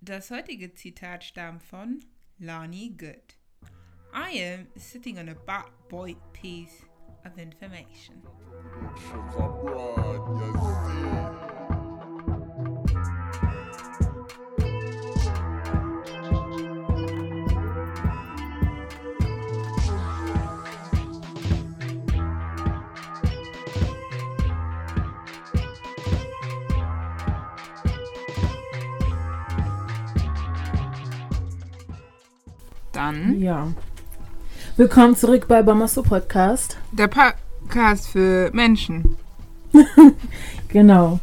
Das heutige Zitat stammt von Lonnie Good. I am sitting on a bad boy piece of information. Dann Ja. Willkommen zurück bei Bamasso Podcast. der Podcast für Menschen. Genau.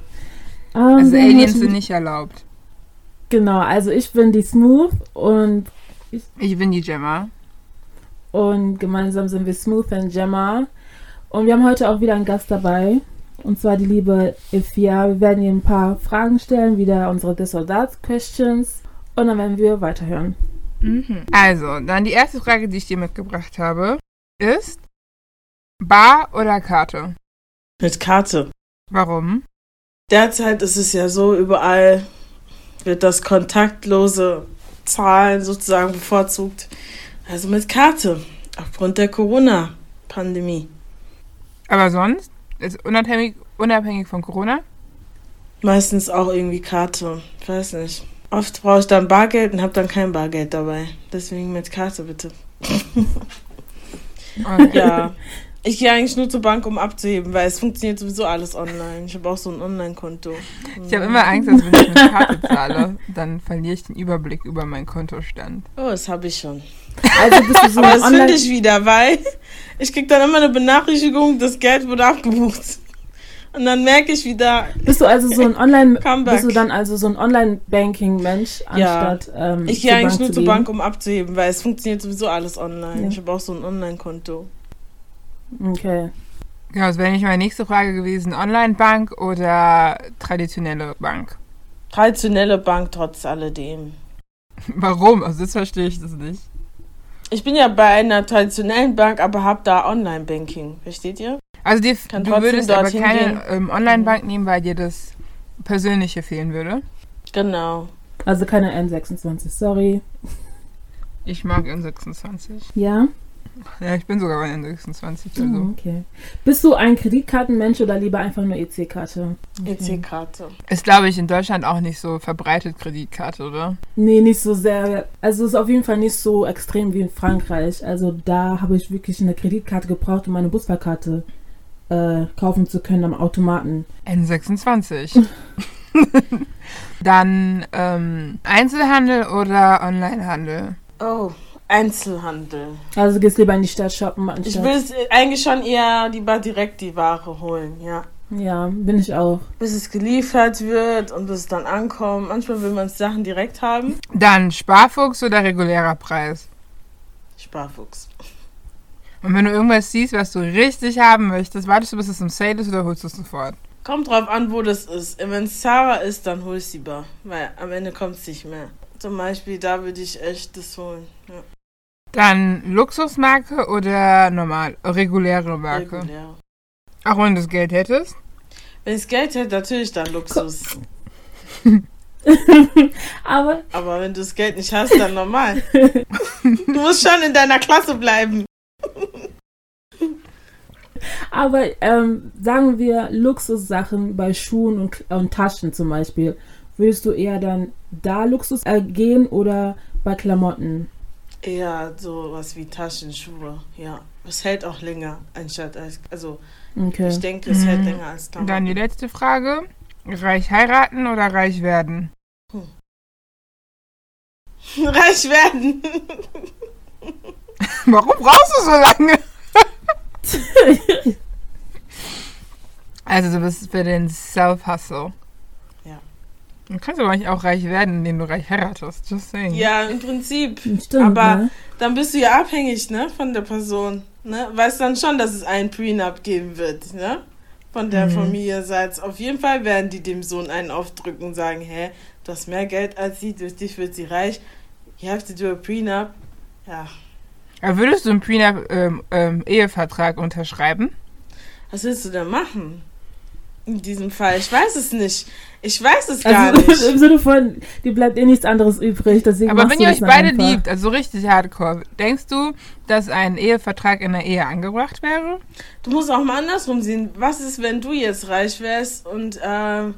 Ähm, Also Aliens sind nicht erlaubt. Genau, also ich bin die Smooth und, Ich bin die Gemma. und gemeinsam sind wir Smooth und Gemma. Und wir haben heute auch wieder einen Gast dabei. Und zwar die liebe Ifia. Wir werden ihr ein paar Fragen stellen, wieder unsere This or That Questions. Und dann werden wir weiterhören. Also, dann die erste Frage, die ich dir mitgebracht habe, ist Bar oder Karte? Mit Karte. Warum? Derzeit ist es ja so, überall wird das kontaktlose Zahlen sozusagen bevorzugt. Also mit Karte. Aufgrund der Corona-Pandemie. Aber sonst ist unabhängig, unabhängig von Corona? Meistens auch irgendwie Karte. Ich weiß nicht. Oft brauche ich dann Bargeld und habe dann kein Bargeld dabei. Deswegen mit Karte bitte. Okay. Ja. Ich gehe eigentlich nur zur Bank, um abzuheben, weil es funktioniert sowieso alles online. Ich habe auch so ein Online-Konto. Ich habe immer Angst, dass wenn ich mit Karte zahle, dann verliere ich den Überblick über meinen Kontostand. Oh, das habe ich schon. Also bist du so Aber das finde ich wieder, weil ich krieg dann immer eine Benachrichtigung, das Geld wurde abgebucht. Und dann merke ich wieder, Bist du also so ein Online... Comeback. Bist du dann also so ein Online-Banking-Mensch, Ja. anstatt ähm, ich gehe eigentlich Bank nur zu zur? Bank, um abzuheben, weil es funktioniert sowieso alles online. Ja. Ich habe auch so ein Online-Konto. Okay. Ja, das wäre nicht meine nächste Frage gewesen. Online-Bank oder traditionelle Bank? Traditionelle Bank trotz alledem. Warum? Also das verstehe ich das nicht. Ich bin ja bei einer traditionellen Bank, aber habe da Online-Banking. Versteht ihr? Also dir, du würdest aber keine ähm, Online-Bank nehmen, weil dir das Persönliche fehlen würde. Genau. Also keine N26, sorry. Ich mag N26. Ja? Ja, ich bin sogar bei N26. Also. Oh, okay. Bist du ein Kreditkartenmensch oder lieber einfach nur EC-Karte? EC-Karte. Ist, glaube ich, in Deutschland auch nicht so verbreitet Kreditkarte, oder? Nee, nicht so sehr. Also es ist auf jeden Fall nicht so extrem wie in Frankreich. Also da habe ich wirklich eine Kreditkarte gebraucht, um meine Busfahrkarte äh, kaufen zu können am Automaten. N26. Dann ähm, Einzelhandel oder Onlinehandel? Oh, Einzelhandel. Also du gehst lieber in die Stadt shoppen Ich anstatt. will es eigentlich schon eher lieber direkt die Ware holen, ja. Ja, bin ich auch. bis es geliefert wird und bis es dann ankommt. Manchmal will man Sachen direkt haben. Dann Sparfuchs oder regulärer Preis? Sparfuchs. Und wenn du irgendwas siehst, was du richtig haben möchtest, wartest du, bis es im Sale ist oder holst du es sofort? Kommt drauf an, wo das ist. Wenn es Zara ist, dann hol ich sie lieber. Weil am Ende kommt es nicht mehr. Zum Beispiel, da würde ich echt das holen. Ja, Dann Luxusmarke oder normal, reguläre Marke? regulär. Auch wenn du das Geld hättest? Wenn ich Geld hätte, natürlich dann Luxus. Aber Aber wenn du das Geld nicht hast, dann normal. du musst schon in deiner Klasse bleiben. Aber ähm, sagen wir Luxussachen bei Schuhen und, und Taschen zum Beispiel. Würdest du eher dann da Luxus äh, gehen oder bei Klamotten? Eher sowas wie Taschenschuhe. Ja. Es hält auch länger, anstatt als. Also, Okay. ich denke, es Mhm. hält länger als Dann die Klamotten. letzte Frage. Reich heiraten oder reich werden? Reich werden. Warum brauchst du so lange? Also du bist für den Self-Hustle. Ja. Du kannst aber nicht auch reich werden, indem du reich heiratest. Just saying. Ja, im Prinzip. Stimmt, Aber ne? dann bist du ja abhängig, ne, von der Person. Ne? Weißt dann schon, dass es einen Prenup geben wird, ne? Von der Mhm. Familienseite. Auf jeden Fall werden die dem Sohn einen aufdrücken und sagen, hä, du hast mehr Geld als sie, durch dich wird sie reich. You have to do a prenup. Ja. Würdest du einen Prenup ähm, ähm, Ehevertrag unterschreiben? Was willst du denn machen? In diesem Fall. Ich weiß es nicht. Ich weiß es gar Also nicht. im Sinne von, dir bleibt eh nichts anderes übrig. Deswegen Aber wenn ihr euch beide einfach. liebt, also richtig hardcore, denkst du, dass ein Ehevertrag in der Ehe angebracht wäre? Du musst auch mal andersrum sehen. Was ist, wenn du jetzt reich wärst und äh,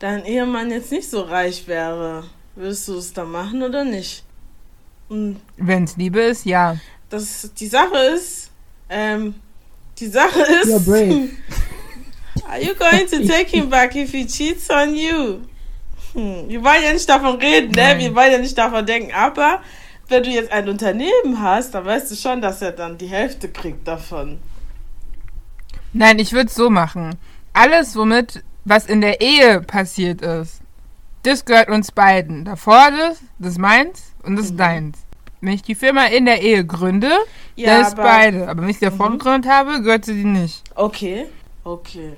dein Ehemann jetzt nicht so reich wäre? Würdest du es dann machen oder nicht? Wenn es Liebe ist, ja. Das, die Sache ist, ähm, die Sache ist, You're brave. are you going to take him back if he cheats on you? Hm, wir wollen ja nicht davon reden, ne? Wir wollen ja nicht davon denken, aber wenn du jetzt ein Unternehmen hast, dann weißt du schon, dass er dann die Hälfte kriegt davon. Nein, ich würde es so machen. Alles, womit, was in der Ehe passiert ist, das gehört uns beiden. Davor das, das ist meins und das ist deins. Wenn ich die Firma in der Ehe gründe, dann ist beide. Aber wenn ich sie davor Mhm. gegründet habe, gehört sie die nicht. Okay, okay.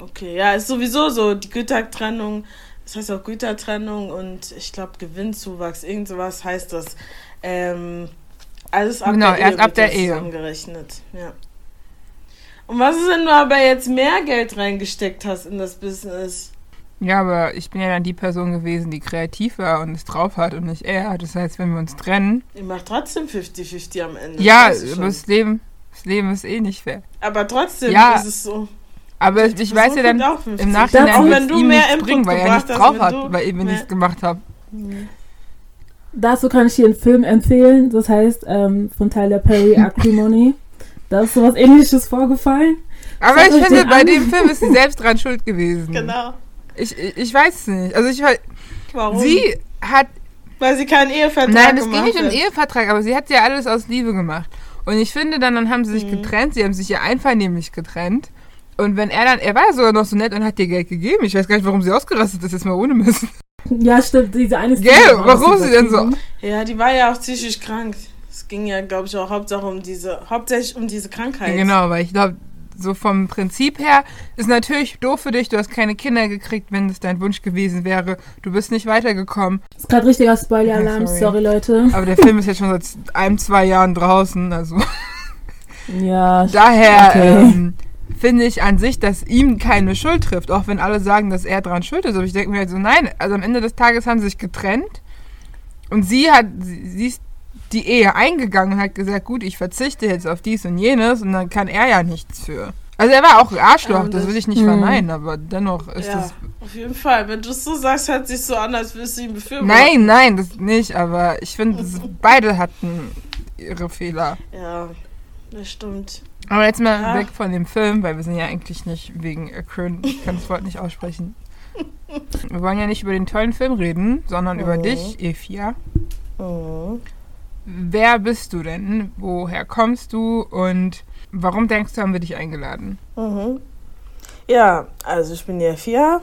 Okay, ja, ist sowieso so, die Gütertrennung, das heißt auch Gütertrennung und ich glaube Gewinnzuwachs, irgend sowas heißt das. Ähm, alles ab Genau, der erst Ehe ab der Ehe. zusammengerechnet, ja. Und was ist, wenn du aber jetzt mehr Geld reingesteckt hast in das Business? Ja, aber ich bin ja dann die Person gewesen, die kreativ war und es drauf hat und nicht er. Das heißt, wenn wir uns trennen. Ihr macht trotzdem 50-50 am Ende. Ja, das aber das Leben, das Leben ist eh nicht fair. aber trotzdem Ja, ist es so. Aber Die ich weiß ja dann, kriegt auch 50. im Nachhinein Auch wenn es du ihm mehr nichts Input bringen, weil er nichts hast, drauf hat, weil ich mehr- nichts gemacht habe. Dazu kann ich dir einen Film empfehlen. Das heißt, ähm, von Tyler Perry, Acrimony. Da ist sowas ähnliches vorgefallen. Aber ich finde, bei dem Film ist sie selbst dran schuld gewesen. Genau. Ich, ich, ich weiß es nicht. Also ich weiß, Warum? sie hat, Weil sie keinen Ehevertrag nein, es ging gemacht nicht um hat. den Ehevertrag, aber sie hat ja alles aus Liebe gemacht. Und ich finde dann, dann haben sie sich Mhm. getrennt, sie haben sich ja einvernehmlich getrennt. Und wenn er dann, er war ja sogar noch so nett und hat dir Geld gegeben. Ich weiß gar nicht, warum sie ausgerastet ist, jetzt mal ohne Mist. Ja, stimmt. Diese eine Gell, Szene warum sie denn so-. Ja, die war ja auch psychisch krank. Es ging ja, glaube ich, auch Hauptsache um diese, hauptsächlich um diese Krankheit. Genau, weil ich glaube, so vom Prinzip her ist natürlich doof für dich. Du hast keine Kinder gekriegt, wenn es dein Wunsch gewesen wäre. Du bist nicht weitergekommen. Das ist gerade richtiger Spoiler-Alarm. Ja, sorry. sorry. Leute. Aber der Film ist jetzt schon seit einem, zwei Jahren draußen. Also Ja, daher Okay. ähm, finde ich an sich, dass ihm keine Schuld trifft. Auch wenn alle sagen, dass er dran schuld ist. Aber ich denke mir halt so, nein. Also am Ende des Tages haben sie sich getrennt. Und sie hat, sie, sie ist die Ehe eingegangen und hat gesagt, gut, ich verzichte jetzt auf dies und jenes. Und dann kann er ja nichts für. Also er war auch ein Arschloch, Ähm, das will ich nicht Mhm. verneinen, aber dennoch ist ja, das auf jeden Fall. Wenn du es so sagst, hört sich so an, als würdest du ihn befürworten. Nein, nein, das nicht, aber ich finde, beide hatten ihre Fehler. Ja, das stimmt. Aber jetzt mal Ja. weg von dem Film, weil wir sind ja eigentlich nicht wegen Akron, ich kann das Wort nicht aussprechen. Wir wollen ja nicht über den tollen Film reden, sondern über Mhm. dich, Efia. Mhm. Wer bist du denn? Woher kommst du? Und warum denkst du, haben wir dich eingeladen? Mhm. Ja, also ich bin Jeffia.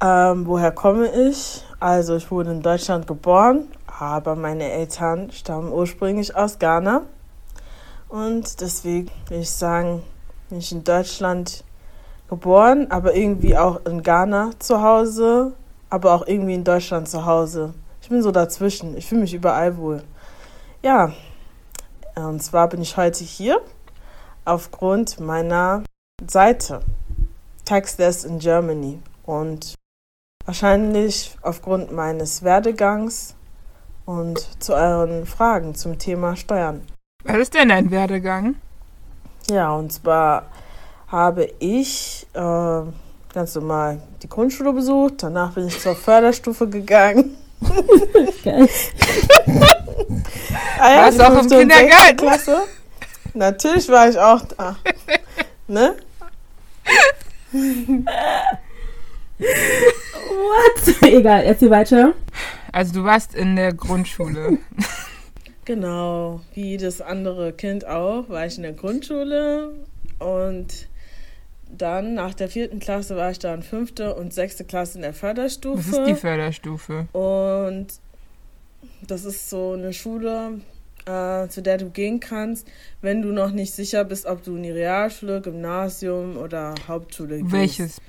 Ähm, woher komme ich? Also ich wurde in Deutschland geboren, aber meine Eltern stammen ursprünglich aus Ghana. Und deswegen will ich sagen, bin ich in Deutschland geboren, aber irgendwie auch in Ghana zu Hause, aber auch irgendwie in Deutschland zu Hause. Ich bin so dazwischen. Ich fühle mich überall wohl. Ja, und zwar bin ich heute hier aufgrund meiner Seite Taxless in Germany und wahrscheinlich aufgrund meines Werdegangs und zu euren Fragen zum Thema Steuern. Was ist denn dein Werdegang? Ja, und zwar habe ich äh, ganz normal die Grundschule besucht, danach bin ich zur Förderstufe gegangen. Geil. Ah Warst die du auch im Kindergarten? Klasse. Natürlich war ich auch da. Ne? What? Egal, erzähl weiter. Also du warst in der Grundschule. Genau, wie jedes andere Kind auch, war ich in der Grundschule und dann nach der vierten Klasse war ich dann fünfte und sechste Klasse in der Förderstufe. ist die Förderstufe? Und das ist so eine Schule, äh, zu der du gehen kannst, wenn du noch nicht sicher bist, ob du in die Realschule, Gymnasium oder Hauptschule gehst. Welches,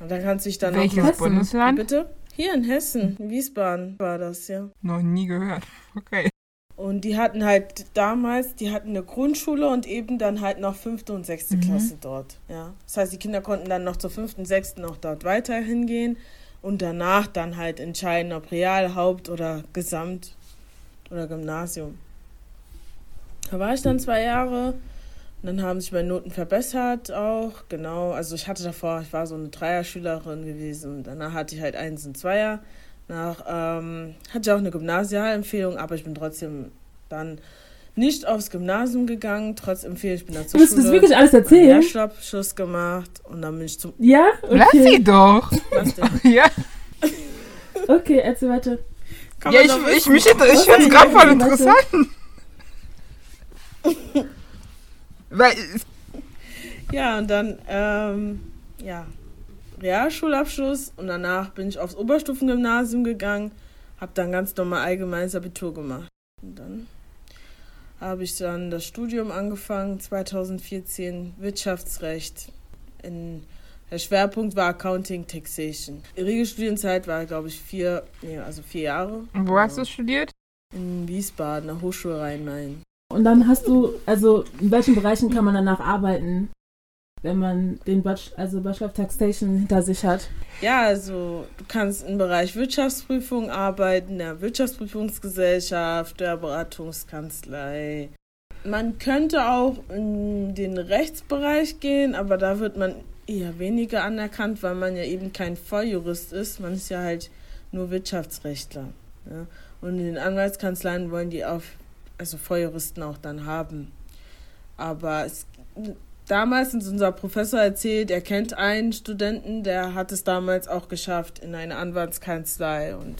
Und dann kannst du dich dann welches noch. Bundesland? Bitte? Hier in Hessen, in Wiesbaden war das, ja. Noch nie gehört. Okay. Und die hatten halt damals, die hatten eine Grundschule und eben dann halt noch fünfte und sechste Mhm. Klasse dort. Ja. Das heißt, die Kinder konnten dann noch zur fünften, sechsten auch dort weiter hingehen und danach dann halt entscheiden, ob Real, Haupt oder Gesamt oder Gymnasium. Da war ich dann zwei Jahre. Und dann haben sich meine Noten verbessert auch, genau. Also ich hatte davor, ich war so eine Dreierschülerin gewesen. Danach hatte ich halt Eins und Zweier. Nach ähm, hatte ich auch eine Gymnasialempfehlung, aber ich bin trotzdem dann nicht aufs Gymnasium gegangen, trotz Empfehlung. Ich bin dann Du zur willst das wirklich alles erzählen? Lehrschulabschluss gemacht und dann bin ich zum... Ja? Lass sie Okay. doch. Was denn? Ja, Okay, erzähl weiter. Kann ja ich, ich, mich, ich finde es gerade voll interessant. Weil, Ja, und dann, ähm, ja, Realschulabschluss und danach bin ich aufs Oberstufengymnasium gegangen, habe dann ganz normal allgemeines Abitur gemacht. Und dann habe ich dann das Studium angefangen, 2014, Wirtschaftsrecht. In, der Schwerpunkt war Accounting Taxation. Die Regelstudienzeit war, glaube ich, vier, nee, also vier Jahre. wo hast du studiert? In Wiesbaden, der Hochschule Rhein-Main. Und dann hast du, also in welchen Bereichen kann man danach arbeiten, wenn man den Bachelor, also Bachelor of Taxation hinter sich hat? Ja, also du kannst im Bereich Wirtschaftsprüfung arbeiten, der Wirtschaftsprüfungsgesellschaft, der Beratungskanzlei. Man könnte auch in den Rechtsbereich gehen, aber da wird man eher weniger anerkannt, weil man ja eben kein Volljurist ist. Man ist ja halt nur Wirtschaftsrechtler. Ja? Und in den Anwaltskanzleien wollen die auf, also Volljuristen auch dann haben. Aber es, damals hat unser Professor erzählt, er kennt einen Studenten, der hat es damals auch geschafft in eine Anwaltskanzlei und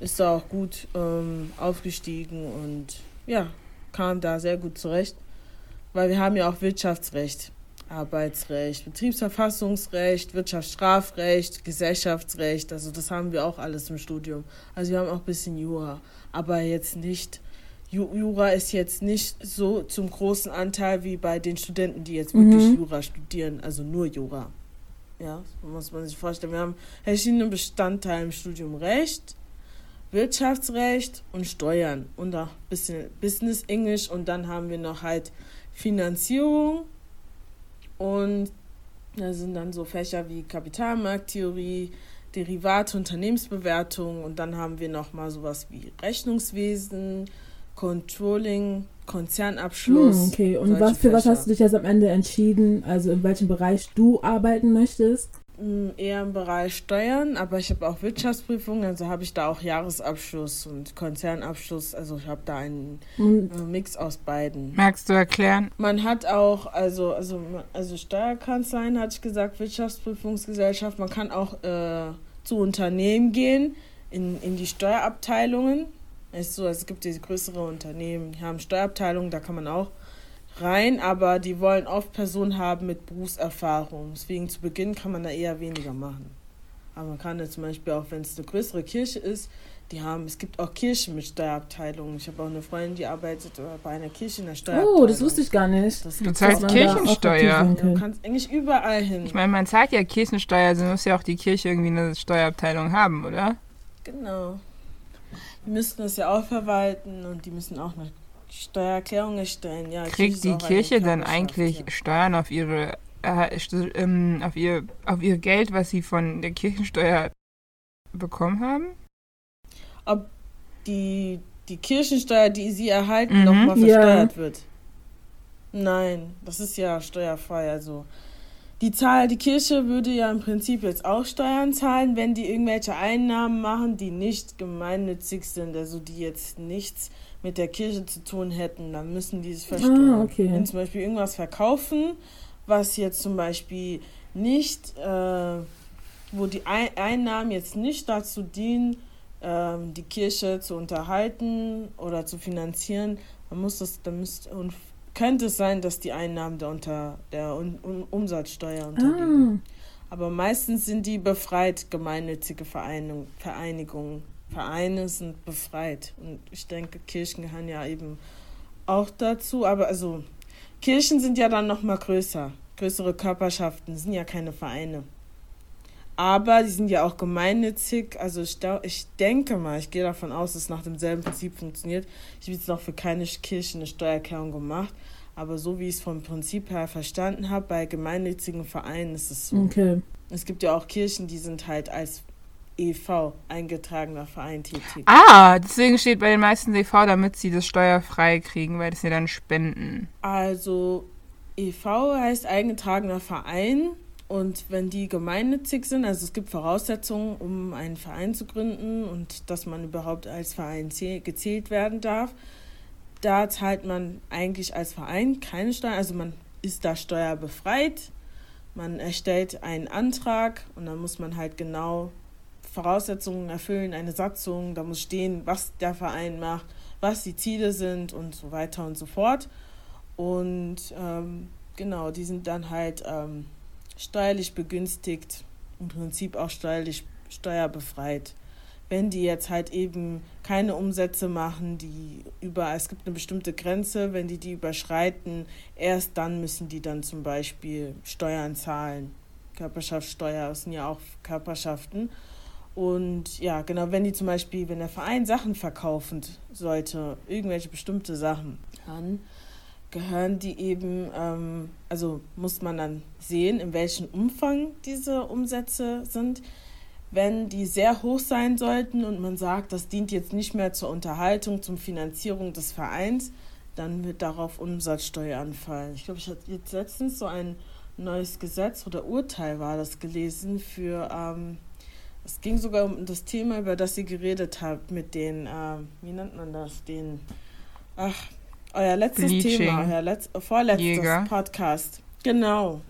ist da auch gut ähm, aufgestiegen und ja, kam da sehr gut zurecht. Weil wir haben ja auch Wirtschaftsrecht, Arbeitsrecht, Betriebsverfassungsrecht, Wirtschaftsstrafrecht, Gesellschaftsrecht, also das haben wir auch alles im Studium. Also wir haben auch ein bisschen Jura, aber jetzt nicht Jura ist jetzt nicht so zum großen Wirtschaftsanteil wie bei den Studenten, die jetzt wirklich Mhm. Jura studieren, also nur Jura. Ja, so muss man sich vorstellen. Wir haben verschiedene Bestandteile im Studium Recht, Wirtschaftsrecht und Steuern und auch ein bisschen Business English und dann haben wir noch halt Finanzierung und da sind dann so Fächer wie Kapitalmarkttheorie, Derivate, Unternehmensbewertung und dann haben wir noch mal sowas wie Rechnungswesen, Controlling, Konzernabschluss. Hm, okay, und was, für was hast du dich jetzt am Ende entschieden? Also in welchem Bereich du arbeiten möchtest? Mm, Eher im Bereich Steuern, aber ich habe auch Wirtschaftsprüfung, also habe ich da auch Jahresabschluss und Konzernabschluss, also ich habe da einen äh, Mix aus beiden. Magst du erklären? Man hat auch, also, also, also Steuerkanzleien, hatte ich gesagt, Wirtschaftsprüfungsgesellschaft, man kann auch äh, zu Unternehmen gehen, in, in die Steuerabteilungen. Es ist so, es gibt diese größere Unternehmen, die haben Steuerabteilungen, da kann man auch rein, aber die wollen oft Personen haben mit Berufserfahrung. Deswegen zu Beginn kann man da eher weniger machen. Aber man kann jetzt zum Beispiel auch, wenn es eine größere Kirche ist, die haben, es gibt auch Kirchen mit Steuerabteilungen. Ich habe auch eine Freundin, die arbeitet äh, bei einer Kirche in der Steuerabteilung. oh, das wusste ich gar nicht. Das Du gibt's zahlst auch. man da auch Kirchensteuer. Ja, du kann. kannst eigentlich überall hin. Ich meine, man zahlt ja Kirchensteuer, also muss ja auch die Kirche irgendwie eine Steuerabteilung haben, oder? genau. Die müssten das ja auch verwalten und die müssen auch eine Steuererklärung erstellen. Ja, Kriegt die Kirche dann Körperschaft, eigentlich ja. Steuern auf ihre, äh, st- ähm, auf ihr, auf ihr Geld, was sie von der Kirchensteuer bekommen haben? Ob die, die Kirchensteuer, die sie erhalten, Mhm. nochmal Ja. versteuert wird? Nein, das ist ja steuerfrei. Also die Zahl, die Kirche würde ja im Prinzip jetzt auch Steuern zahlen, wenn die irgendwelche Einnahmen machen, die nicht gemeinnützig sind, also die jetzt nichts mit der Kirche zu tun hätten, dann müssen die es versteuern. Ah, okay. Wenn zum Beispiel irgendwas verkaufen, was jetzt zum Beispiel nicht, äh, wo die Ein Einnahmen jetzt nicht dazu dienen, ähm, die Kirche zu unterhalten oder zu finanzieren, dann muss das, dann müsste und könnte es sein, dass die Einnahmen da unter der Un Un Umsatzsteuer unterliegen. Ah, Aber meistens sind die befreit, gemeinnützige Vereinigung, Vereinigungen. Vereine sind befreit. Und ich denke, Kirchen gehören ja eben auch dazu. Aber also, Kirchen sind ja dann noch mal größer. Größere Körperschaften sind ja keine Vereine. Aber die sind ja auch gemeinnützig. Also ich, ich denke mal, ich gehe davon aus, dass es nach demselben Prinzip funktioniert. Ich habe jetzt noch für keine Kirche eine Steuererklärung gemacht. Aber so wie ich es vom Prinzip her verstanden habe, bei gemeinnützigen Vereinen ist es so. Okay. Es gibt ja auch Kirchen, die sind halt als EV, eingetragener Verein tätig. Ah, deswegen steht bei den meisten EV, damit sie das steuerfrei kriegen, weil das sie dann spenden. Also EV heißt eingetragener Verein und wenn die gemeinnützig sind, also es gibt Voraussetzungen, um einen Verein zu gründen und dass man überhaupt als Verein gezählt werden darf, da zahlt man eigentlich als Verein keine Steuer, also man ist da steuerbefreit. Man erstellt einen Antrag und dann muss man halt genau Voraussetzungen erfüllen, eine Satzung, da muss stehen, was der Verein macht, was die Ziele sind und so weiter und so fort. Und ähm, genau, die sind dann halt ähm, steuerlich begünstigt, im Prinzip auch steuerlich steuerbefreit. Wenn die jetzt halt eben keine Umsätze machen, die über, es gibt eine bestimmte Grenze, wenn die die überschreiten, erst dann müssen die dann zum Beispiel Steuern zahlen. Körperschaftssteuer, das sind ja auch Körperschaften. Und ja, genau, wenn die zum Beispiel, wenn der Verein Sachen verkaufen sollte, irgendwelche bestimmte Sachen, dann gehören die eben, ähm, also muss man dann sehen, in welchem Umfang diese Umsätze sind. Wenn die sehr hoch sein sollten und man sagt, das dient jetzt nicht mehr zur Unterhaltung, zur Finanzierung des Vereins, dann wird darauf Umsatzsteuer anfallen. Ich glaube, ich hatte jetzt letztens so ein neues Gesetz oder Urteil war das gelesen für ähm, es ging sogar um das Thema, über das ihr geredet habt, mit den, äh, wie nennt man das, den, ach, euer letztes Bleaching. Thema, euer letzt, vorletztes Jäger. Podcast. Genau.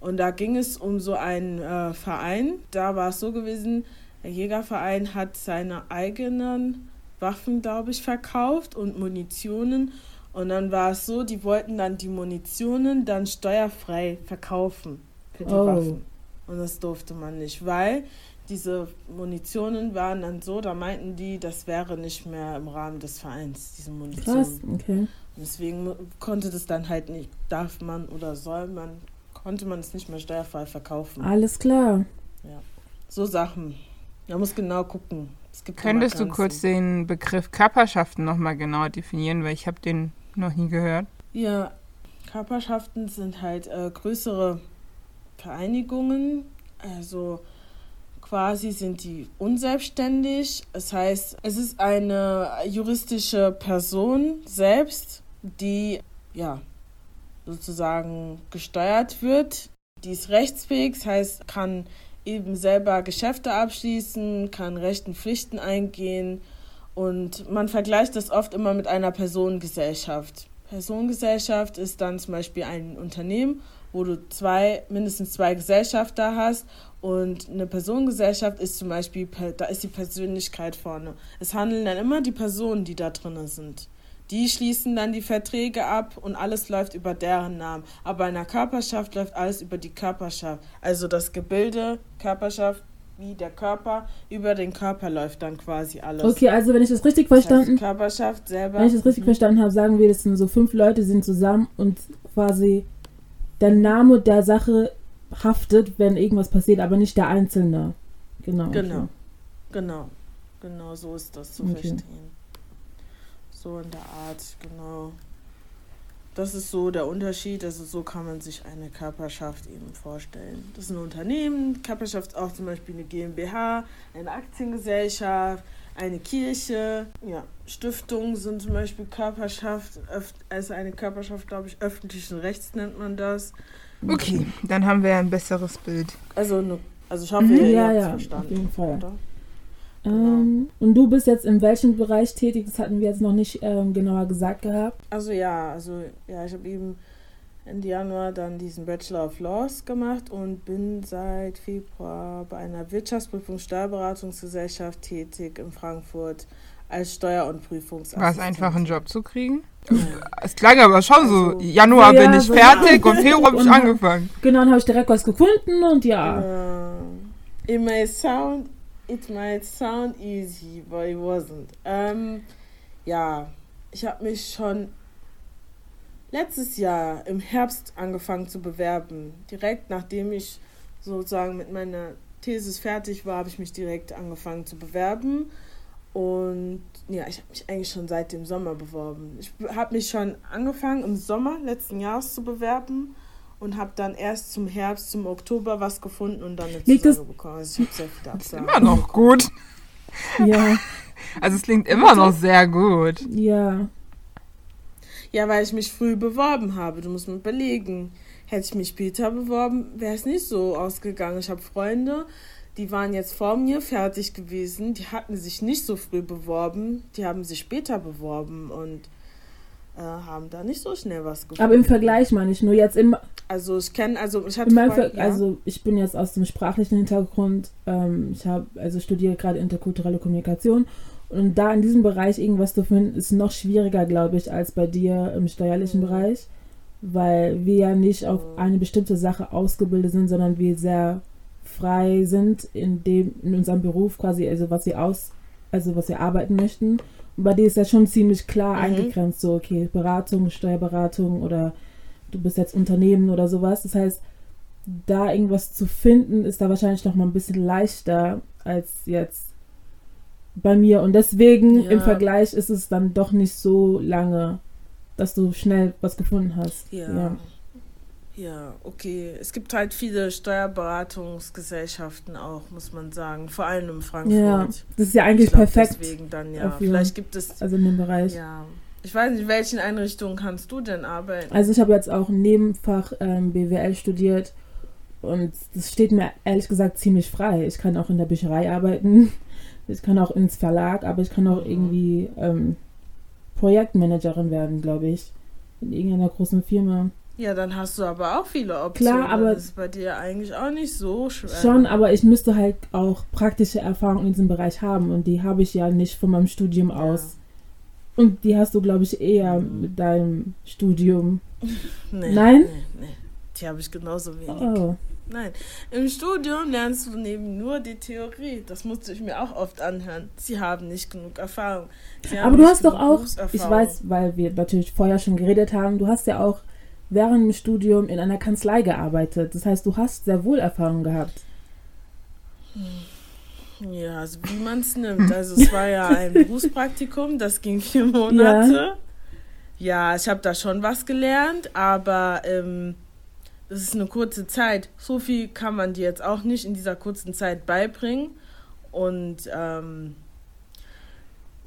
Und da ging es um so einen äh, Verein. Da war es so gewesen, der Jägerverein hat seine eigenen Waffen, glaube ich, verkauft und Munitionen. Und dann war es so, die wollten dann die Munitionen dann steuerfrei verkaufen für die Oh. Waffen. Und das durfte man nicht, weil diese Munitionen waren dann so, da meinten die, das wäre nicht mehr im Rahmen des Vereins, diese Munition. Krass, okay. Deswegen mu- konnte das dann halt nicht, darf man oder soll man, konnte man es nicht mehr steuerfrei verkaufen. Alles klar. So Sachen. Man muss genau gucken. Es gibt Könntest du kurz den Begriff Körperschaften nochmal genauer definieren, weil ich habe den noch nie gehört. Ja, Körperschaften sind halt äh, größere Vereinigungen. Also quasi sind die unselbstständig. Das heißt, es ist eine juristische Person selbst, die ja sozusagen gesteuert wird. Die ist rechtsfähig, das heißt, kann eben selber Geschäfte abschließen, kann Rechten, Pflichten eingehen und man vergleicht das oft immer mit einer Personengesellschaft. Personengesellschaft ist dann zum Beispiel ein Unternehmen, wo du zwei, mindestens zwei Gesellschafter hast und eine Personengesellschaft ist zum Beispiel, da ist die Persönlichkeit vorne. Es handeln dann immer die Personen, die da drin sind. Die schließen dann die Verträge ab und alles läuft über deren Namen. Aber bei einer Körperschaft läuft alles über die Körperschaft. Also das Gebilde, Körperschaft, wie der Körper, über den Körper läuft dann quasi alles. Okay, also wenn ich das richtig Das heißt, verstanden, Körperschaft selber. wenn ich das richtig verstanden habe, sagen wir, das sind so fünf Leute, sind zusammen und quasi der Name der Sache haftet, wenn irgendwas passiert, aber nicht der Einzelne. Genau. okay. Genau. Genau. Genau, so ist das zu Okay. verstehen. So in der Art, genau. Das ist so der Unterschied. Also so kann man sich eine Körperschaft eben vorstellen. Das ist ein Unternehmen. Körperschaft ist auch zum Beispiel eine GmbH, eine Aktiengesellschaft, eine Kirche. Ja, Stiftungen sind zum Beispiel Körperschaft. öff- Also eine Körperschaft, glaube ich, öffentlichen Rechts nennt man das. Okay, dann haben wir ein besseres Bild. Also, eine, also ich hoffe, Mhm, ihr ja, habt es ja, verstanden. auf jeden Fall. Oder? Ähm, und du bist jetzt in welchem Bereich tätig? Das hatten wir jetzt noch nicht ähm, genauer gesagt gehabt. Also ja, also ja, ich habe eben Ende Januar dann diesen Bachelor of Laws gemacht und bin seit Februar bei einer Wirtschaftsprüfung Steuerberatungsgesellschaft tätig in Frankfurt als Steuer- und Prüfungsassistent. War es einfach, einen Job zu kriegen? Es klang aber schon so, Also- Januar Ja, bin ich so- fertig und Februar habe ich angefangen. Genau, dann habe ich direkt was gefunden und ja. Äh, it may sound, it might sound easy, but it wasn't. Ähm, ja, ich habe mich schon letztes Jahr im Herbst angefangen zu bewerben. Direkt nachdem ich sozusagen mit meiner Thesis fertig war, habe ich mich direkt angefangen zu bewerben. Und ja, ich habe mich eigentlich schon seit dem Sommer beworben. Ich habe mich schon angefangen im Sommer letzten Jahres zu bewerben und habe dann erst zum Herbst, zum Oktober was gefunden und dann eine das- Zusage bekommen. Also ich habe sehr viele Absagen. immer noch gut. Ja, Also es klingt immer noch sehr gut. ja. Ja, weil ich mich früh beworben habe. Du musst mir überlegen. Hätte ich mich später beworben, wäre es nicht so ausgegangen. Ich habe Freunde, die waren jetzt vor mir fertig gewesen. Die hatten sich nicht so früh beworben. Die haben sich später beworben und äh, haben da nicht so schnell was gefunden. Aber im Vergleich meine ich nur jetzt im, Also ich kenne, also ich hatte in meinem Ver Freunde- ja. also ich bin jetzt aus dem sprachlichen Hintergrund, ähm, ich habe also studiere gerade interkulturelle Kommunikation und da in diesem Bereich irgendwas zu finden, ist noch schwieriger, glaube ich, als bei dir im steuerlichen Mhm. Bereich, weil wir ja nicht auf eine bestimmte Sache ausgebildet sind, sondern wir sehr frei sind in dem in unserem Beruf quasi, also was wir aus, also was wir arbeiten möchten. Bei dir ist ja schon ziemlich klar Mhm. eingegrenzt, so okay, Beratung, Steuerberatung oder du bist jetzt Unternehmen oder sowas. Das heißt, da irgendwas zu finden, ist da wahrscheinlich noch mal ein bisschen leichter als jetzt bei mir. Und deswegen Ja. im Vergleich ist es dann doch nicht so lange, dass du schnell was gefunden hast. Ja. Ja, okay. Es gibt halt viele Steuerberatungsgesellschaften auch, muss man sagen. Vor allem in Frankfurt. Ja, das ist ja eigentlich Ich glaub, perfekt. Deswegen dann, ja. Vielleicht gibt es. Also in dem Bereich. Ja. Ich weiß nicht, in welchen Einrichtungen kannst du denn arbeiten? Also ich habe jetzt auch ein Nebenfach ähm, BWL studiert und das steht mir ehrlich gesagt ziemlich frei. Ich kann auch in der Bücherei arbeiten, ich kann auch ins Verlag, aber ich kann auch Mhm. irgendwie ähm, Projektmanagerin werden, glaube ich, in irgendeiner großen Firma. Ja, dann hast du aber auch viele Optionen. Klar, aber- Das ist bei dir eigentlich auch nicht so schwer. Schon, aber ich müsste halt auch praktische Erfahrung in diesem Bereich haben und die habe ich ja nicht von meinem Studium Ja. aus. Und die hast du, glaube ich, eher mit deinem Studium. Nee, Nein? Nee, nee. Die habe ich genauso wenig. Oh. Nein. Im Studium lernst du neben nur die Theorie. Das musste ich mir auch oft anhören. Sie haben nicht genug Erfahrung. Aber du hast doch auch, ich weiß, weil wir natürlich vorher schon geredet haben, du hast ja auch während dem Studium in einer Kanzlei gearbeitet. Das heißt, du hast sehr wohl Erfahrung gehabt. Ja, also wie man es nimmt. Also es war ja ein Berufspraktikum, das ging vier Monate. Ja, ich habe da schon was gelernt, aber ähm, das ist eine kurze Zeit. So viel kann man dir jetzt auch nicht in dieser kurzen Zeit beibringen. Und ähm,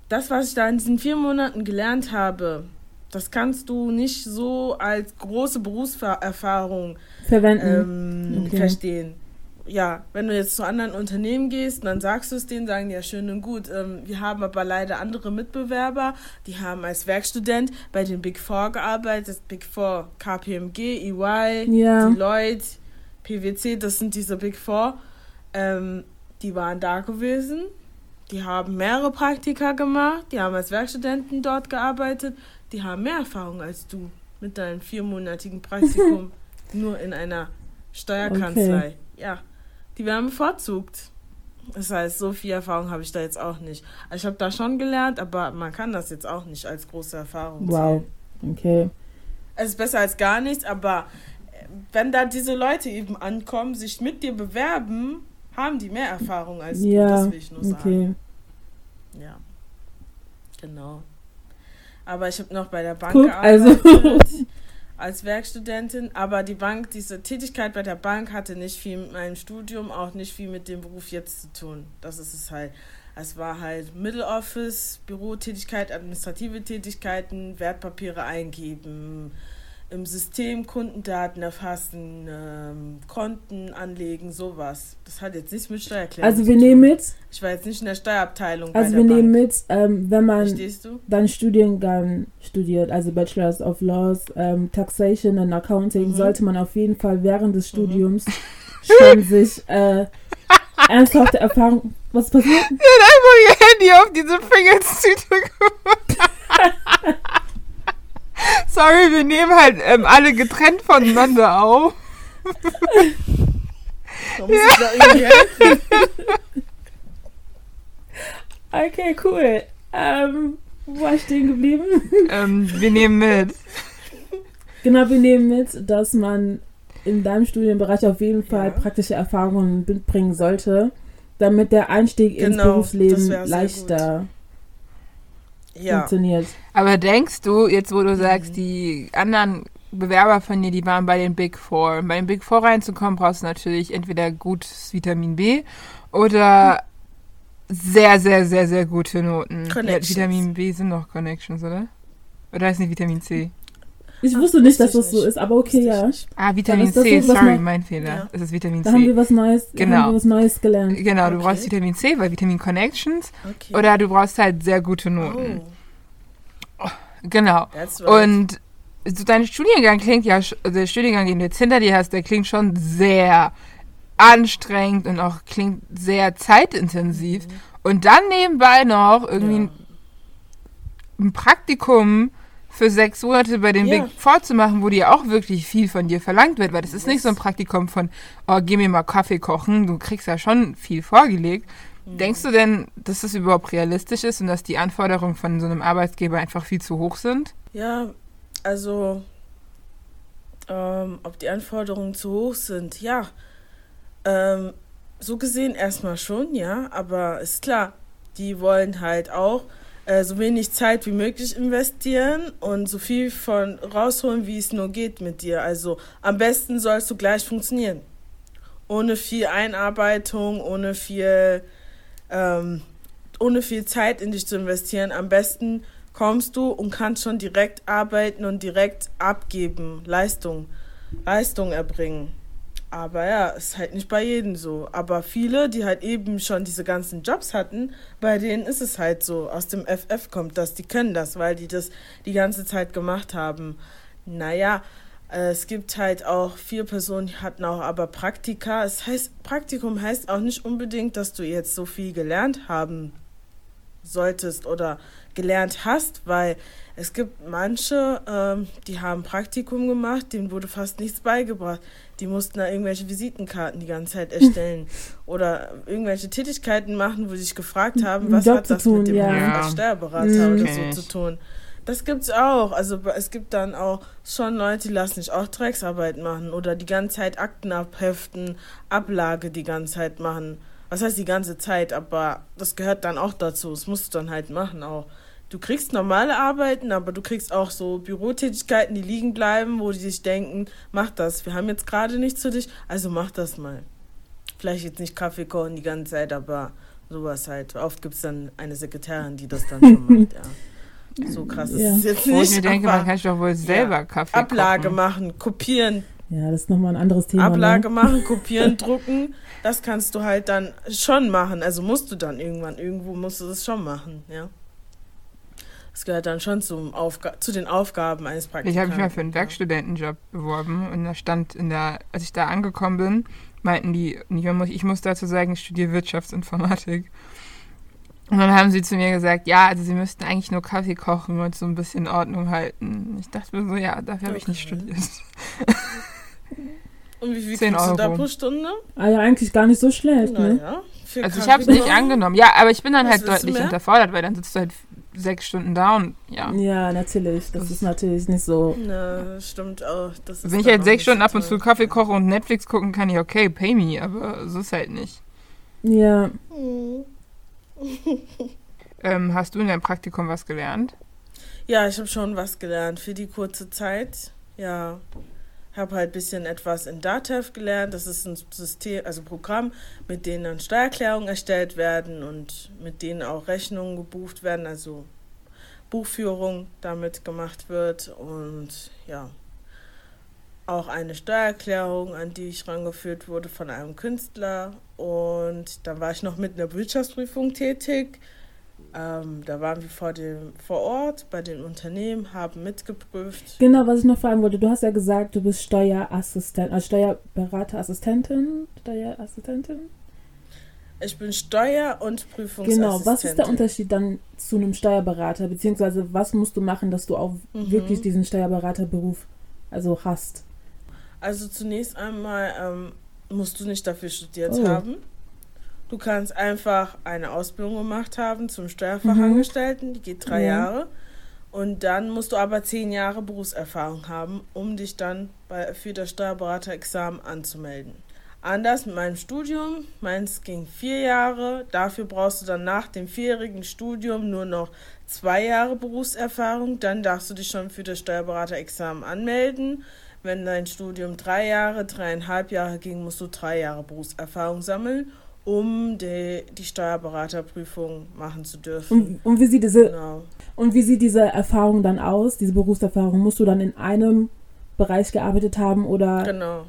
das, was ich da in diesen vier Monaten gelernt habe, das kannst du nicht so als große Berufserfahrung Verwenden. ähm, Okay. verstehen. Ja, wenn du jetzt zu anderen Unternehmen gehst, dann sagst du es denen, sagen ja schön und gut. Ähm, wir haben aber leider andere Mitbewerber, die haben als Werkstudent bei den Big Four gearbeitet, Big Four, KPMG, EY, Ja. Deloitte, PwC, das sind diese Big Four. Ähm, die waren da gewesen, die haben mehrere Praktika gemacht, die haben als Werkstudenten dort gearbeitet, die haben mehr Erfahrung als du mit deinem viermonatigen Praktikum nur in einer Steuerkanzlei. Ja, die werden bevorzugt. Das heißt, so viel Erfahrung habe ich da jetzt auch nicht. Also ich habe da schon gelernt, aber man kann das jetzt auch nicht als große Erfahrung Wow. sehen. Okay. Es ist besser als gar nichts, aber äh, wenn da diese Leute eben ankommen, sich mit dir bewerben, haben die mehr Erfahrung als du. Ja, Das will ich nur sagen. okay. Ja, genau. Aber ich habe noch bei der Bank Guck, also- gearbeitet als Werkstudentin. Aber die Bank, diese Tätigkeit bei der Bank hatte nicht viel mit meinem Studium, auch nicht viel mit dem Beruf jetzt zu tun. Das ist es halt. Es war halt Middle Office, Bürotätigkeit, administrative Tätigkeiten, Wertpapiere eingeben, im System Kundendaten erfassen, ähm, Konten anlegen, sowas. Das hat jetzt nichts mit Steuererklärung Also zu wir tun. nehmen mit, Ich war jetzt nicht in der Steuerabteilung also wir der nehmen Bank. mit, ähm, wenn man deinen Studiengang studiert, also Bachelors of Laws, ähm, Taxation and Accounting, Mhm. sollte man auf jeden Fall während des Studiums schon sich äh, ernsthafte Erfahrung. Was passiert? Er hat einfach ihr Handy auf diese Fingerstüte gemacht. Sorry, wir nehmen halt ähm, alle getrennt voneinander auf. Da muss ich doch irgendwie helfen. Okay, cool. Ähm, wo war ich stehen geblieben? Ähm, wir nehmen mit. Genau, wir nehmen mit, dass man in deinem Studienbereich auf jeden Fall Ja. praktische Erfahrungen mitbringen sollte, damit der Einstieg ins Genau, Berufsleben wär sehr leichter Ja. funktioniert. Aber denkst du, jetzt wo du sagst, die anderen Bewerber von dir, die waren bei den Big Four. Und bei den Big Four reinzukommen, brauchst du natürlich entweder gutes Vitamin B oder sehr, sehr, sehr, sehr gute Noten. Ja, Connections. Vitamin B sind noch Connections, oder? Oder heißt nicht Vitamin C? Ich wusste nicht, dass das so ist, aber okay, Wusste ja. Ah, Vitamin C, so, sorry, mein Fehler. Ja. Es ist Vitamin Da haben wir C. was Neues, da Genau. haben wir was Neues gelernt. Genau, du Okay. brauchst Vitamin C, weil Vitamin Connections. Okay. Oder du brauchst halt sehr gute Noten. oh, Genau. that's right. Und so dein Studiengang klingt ja, der Studiengang, den du jetzt hinter dir hast, der klingt schon sehr anstrengend und auch klingt sehr zeitintensiv. Und dann nebenbei noch irgendwie ja. ein Praktikum für sechs Monate bei den Ja. Big Four zu machen, wo dir auch wirklich viel von dir verlangt wird, weil das ist nicht so ein Praktikum von, oh, geh mir mal Kaffee kochen, du kriegst ja schon viel vorgelegt. Mhm. Denkst du denn, dass das überhaupt realistisch ist und dass die Anforderungen von so einem Arbeitgeber einfach viel zu hoch sind? Ja, also, ähm, ob die Anforderungen zu hoch sind, ja. Ähm, so gesehen erstmal schon, ja, aber ist klar, die wollen halt auch äh, so wenig Zeit wie möglich investieren und so viel von rausholen, wie es nur geht mit dir. Also am besten sollst du gleich funktionieren. Ohne viel Einarbeitung, ohne viel, ähm, ohne viel Zeit in dich zu investieren. Am besten kommst du und kannst schon direkt arbeiten und direkt abgeben, Leistung, Leistung erbringen. Aber ja, ist halt nicht bei jedem so. Aber viele, die halt eben schon diese ganzen Jobs hatten, bei denen ist es halt so. Aus dem FF kommt das, die können das, weil die das die ganze Zeit gemacht haben. Naja, äh, es gibt halt auch vier Personen, die hatten auch aber Praktika. Es heißt, Praktikum heißt auch nicht unbedingt, dass du jetzt so viel gelernt haben solltest oder gelernt hast, weil es gibt manche, ähm, die haben Praktikum gemacht, denen wurde fast nichts beigebracht. Die mussten da irgendwelche Visitenkarten die ganze Zeit erstellen oder irgendwelche Tätigkeiten machen, wo sie sich gefragt haben, was Job hat das tun, mit dem ja. Ja. als Steuerberater Mhm. oder so zu tun. Das gibt's auch. Also es gibt dann auch schon Leute, die lassen sich auch Drecksarbeit machen oder die ganze Zeit Akten abheften, Ablage die ganze Zeit machen. Was heißt die ganze Zeit, aber das gehört dann auch dazu. Das musst du dann halt machen auch. Du kriegst normale Arbeiten, aber du kriegst auch so Bürotätigkeiten, die liegen bleiben, wo die sich denken, mach das. Wir haben jetzt gerade nichts für dich, also mach das mal. Vielleicht jetzt nicht Kaffee kochen die ganze Zeit, aber sowas halt. Oft gibt es dann eine Sekretärin, die das dann schon macht, ja. So krass ist Ja. es jetzt Wo nicht. ich mir denke, aber man kann sich doch wohl selber Kaffee Ablage kochen. machen, kopieren, Ja, das ist nochmal ein anderes Thema. Ablage Ne? machen, kopieren, drucken, das kannst du halt dann schon machen. Also musst du dann irgendwann, irgendwo musst du das schon machen, ja. Das gehört dann schon zum Aufga zu den Aufgaben eines Ich Praktikanten. habe mich mal für einen ja. Werkstudentenjob beworben und da stand in der, als ich da angekommen bin, meinten die, ich muss, ich dazu sagen, ich studiere Wirtschaftsinformatik. Und dann haben sie zu mir gesagt, ja, also sie müssten eigentlich nur Kaffee kochen und so ein bisschen Ordnung halten. Ich dachte mir so, ja, dafür habe ich nicht studiert. Und wie viel 10 kriegst du da Euro. pro Stunde? Ah ja, eigentlich gar nicht so schlecht, ne? Naja. für Also ich habe es nicht angenommen. Ja, aber ich bin dann Was halt deutlich unterfordert, weil dann sitzt du halt sechs Stunden da und ja. Ja, natürlich. Das Das- ist natürlich nicht so. Na, das stimmt auch. Das ist Wenn ich halt sechs Stunden ab und zu. Kaffee koche und Netflix gucken kann, ich okay, pay me, aber so ist halt nicht. Ja. Hm. Ähm, hast du in deinem Praktikum was gelernt? Ja, ich habe schon was gelernt für die kurze Zeit. Ja, habe halt ein bisschen etwas in Datev gelernt. Das ist ein System, also Programm, mit denen dann Steuererklärungen erstellt werden und mit denen auch Rechnungen gebucht werden, also Buchführung damit gemacht wird und ja, auch eine Steuererklärung, an die ich rangeführt wurde von einem Künstler. Und dann war ich noch mit einer Wirtschaftsprüfung tätig. Ähm, da waren wir vor, dem, vor Ort bei den Unternehmen, haben mitgeprüft. Genau, was ich noch fragen wollte. Du hast ja gesagt, du bist Steuerassistent, also Steuerberaterassistentin, Steuerassistentin. Ich bin Steuer- und Prüfungsassistentin. Genau, was ist der Unterschied dann zu einem Steuerberater? Beziehungsweise was musst du machen, dass du auch Mhm. wirklich diesen Steuerberaterberuf also hast? Also zunächst einmal ähm, musst du nicht dafür studiert Oh. haben. Du kannst einfach eine Ausbildung gemacht haben zum Mhm. Steuerfachangestellten, die geht drei Ja. Jahre. Und dann musst du aber zehn Jahre Berufserfahrung haben, um dich dann bei, für das Steuerberaterexamen anzumelden. Anders mit meinem Studium. Meins ging vier Jahre. Dafür brauchst du dann nach dem vierjährigen Studium nur noch zwei Jahre Berufserfahrung. Dann darfst du dich schon für das Steuerberaterexamen anmelden. Wenn dein Studium drei Jahre, dreieinhalb Jahre ging, musst du drei Jahre Berufserfahrung sammeln, um die, die Steuerberaterprüfung machen zu dürfen. Und, und, wie sieht diese, Genau. und wie sieht diese Erfahrung dann aus, diese Berufserfahrung? Musst du dann in einem Bereich gearbeitet haben oder Genau.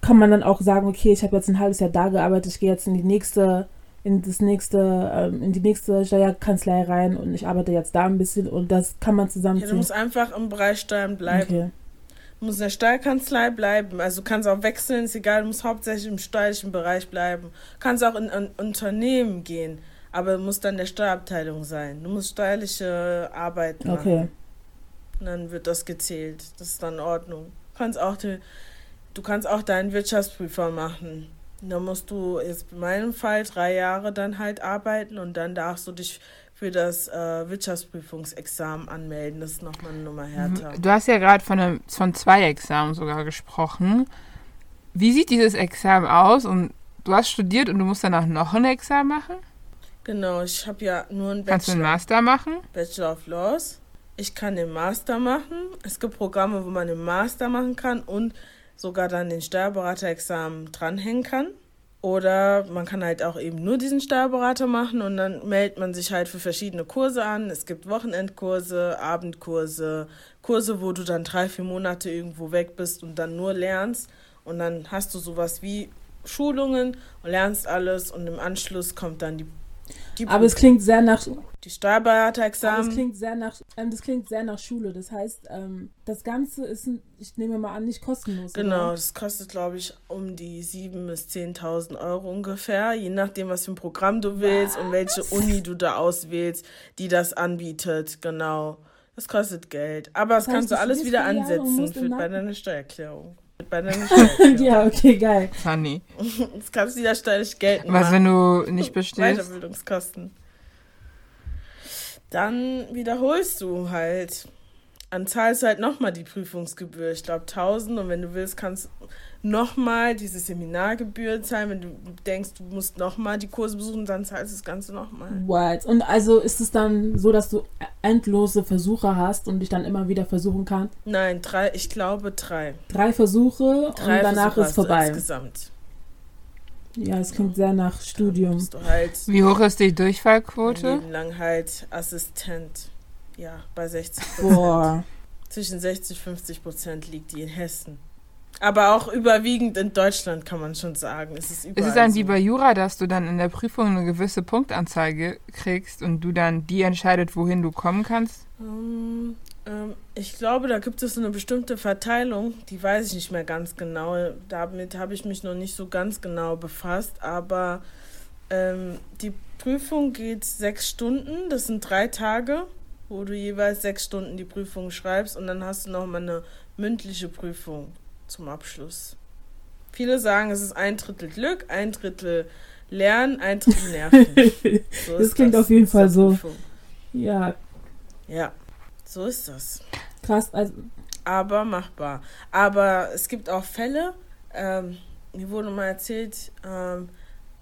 kann man dann auch sagen, okay, ich habe jetzt ein halbes Jahr da gearbeitet, ich gehe jetzt in die nächste, in das nächste, ähm, in die nächste Steuerkanzlei rein und ich arbeite jetzt da ein bisschen und das kann man Ja, du zusammenziehen. musst einfach im Bereich Steuern bleiben. okay. Du musst in der Steuerkanzlei bleiben. Also du kannst auch wechseln, ist egal, du musst hauptsächlich im steuerlichen Bereich bleiben. Du kannst auch in ein Unternehmen gehen, aber du musst dann der Steuerabteilung sein. Du musst steuerliche Arbeit machen. Okay. Und dann wird das gezählt. Das ist dann in Ordnung. Du kannst auch, die, du kannst auch deinen Wirtschaftsprüfer machen. Da musst du jetzt in meinem Fall drei Jahre dann halt arbeiten und dann darfst du dich für das äh, Wirtschaftsprüfungsexamen anmelden. Das ist nochmal eine Nummer härter. Du hast ja gerade von, einem- von zwei Examen sogar gesprochen. Wie sieht dieses Examen aus? Und du hast studiert und du musst danach noch ein Examen machen? Genau, ich habe ja nur einen Kannst du einen Bachelor, Master machen? Bachelor of Laws. Ich kann den Master machen. Es gibt Programme, wo man den Master machen kann und sogar dann den Steuerberaterexamen dranhängen kann. Oder man kann halt auch eben nur diesen Steuerberater machen und dann meldet man sich halt für verschiedene Kurse an. Es gibt Wochenendkurse, Abendkurse, Kurse, wo du dann drei, vier Monate irgendwo weg bist und dann nur lernst. Und dann hast du sowas wie Schulungen und lernst alles und im Anschluss kommt dann die, die Aber es klingt sehr nach, die Steuerberaterexamen. klingt sehr nach, ähm, das klingt sehr nach Schule. Das heißt, ähm, das Ganze ist, ich nehme mal an, nicht kostenlos. Genau, Oder? das kostet, glaube ich, um die 7.000 bis 10.000 Euro ungefähr, je nachdem, was für ein Programm du willst und welche Uni du da auswählst, die das anbietet. Genau. Das kostet Geld. Aber das, Das heißt, kannst du alles wieder ansetzen für, bei deiner Steuererklärung. Ja, okay, geil. Funny. Das kannst du wieder steuerlich geltend Was, machen. wenn du nicht bestehst? Weiterbildungskosten. Dann wiederholst du halt. Dann zahlst du halt nochmal die Prüfungsgebühr. Ich glaube 1000 und wenn du willst, kannst du nochmal diese Seminargebühr zahlen. Wenn du denkst, du musst nochmal die Kurse besuchen, dann zahlst du das Ganze nochmal. What? Und also ist es dann so, dass du endlose Versuche hast und dich dann immer wieder versuchen kannst? Nein, drei, ich glaube drei. Drei Versuche Drei und danach Versuche ist hast du vorbei. Insgesamt. Ja, es klingt sehr nach Studium. Bist du halt Wie hoch ist die Durchfallquote? Leben lang halt Assistent. Ja, bei 60 Boah. Zwischen 60 und 50 Prozent liegt die in Hessen. Aber auch überwiegend in Deutschland kann man schon sagen. Es ist Ist es dann so. wie bei Jura, dass du dann in der Prüfung eine gewisse Punktanzeige kriegst und du dann die entscheidet, wohin du kommen kannst? Ähm, ähm, ich glaube, da gibt es eine bestimmte Verteilung, die weiß ich nicht mehr ganz genau. Damit habe ich mich noch nicht so ganz genau befasst, aber ähm, die Prüfung geht sechs Stunden, das sind drei Tage, wo du jeweils sechs Stunden die Prüfung schreibst und dann hast du nochmal eine mündliche Prüfung zum Abschluss. Viele sagen, es ist ein Drittel Glück, ein Drittel Lernen, ein Drittel Nerven. So Das klingt auf jeden Fall so. Prüfung. ja, Ja, so ist das. krass. Also, aber machbar. Aber es gibt auch Fälle, ähm, mir wurde mal erzählt, ähm,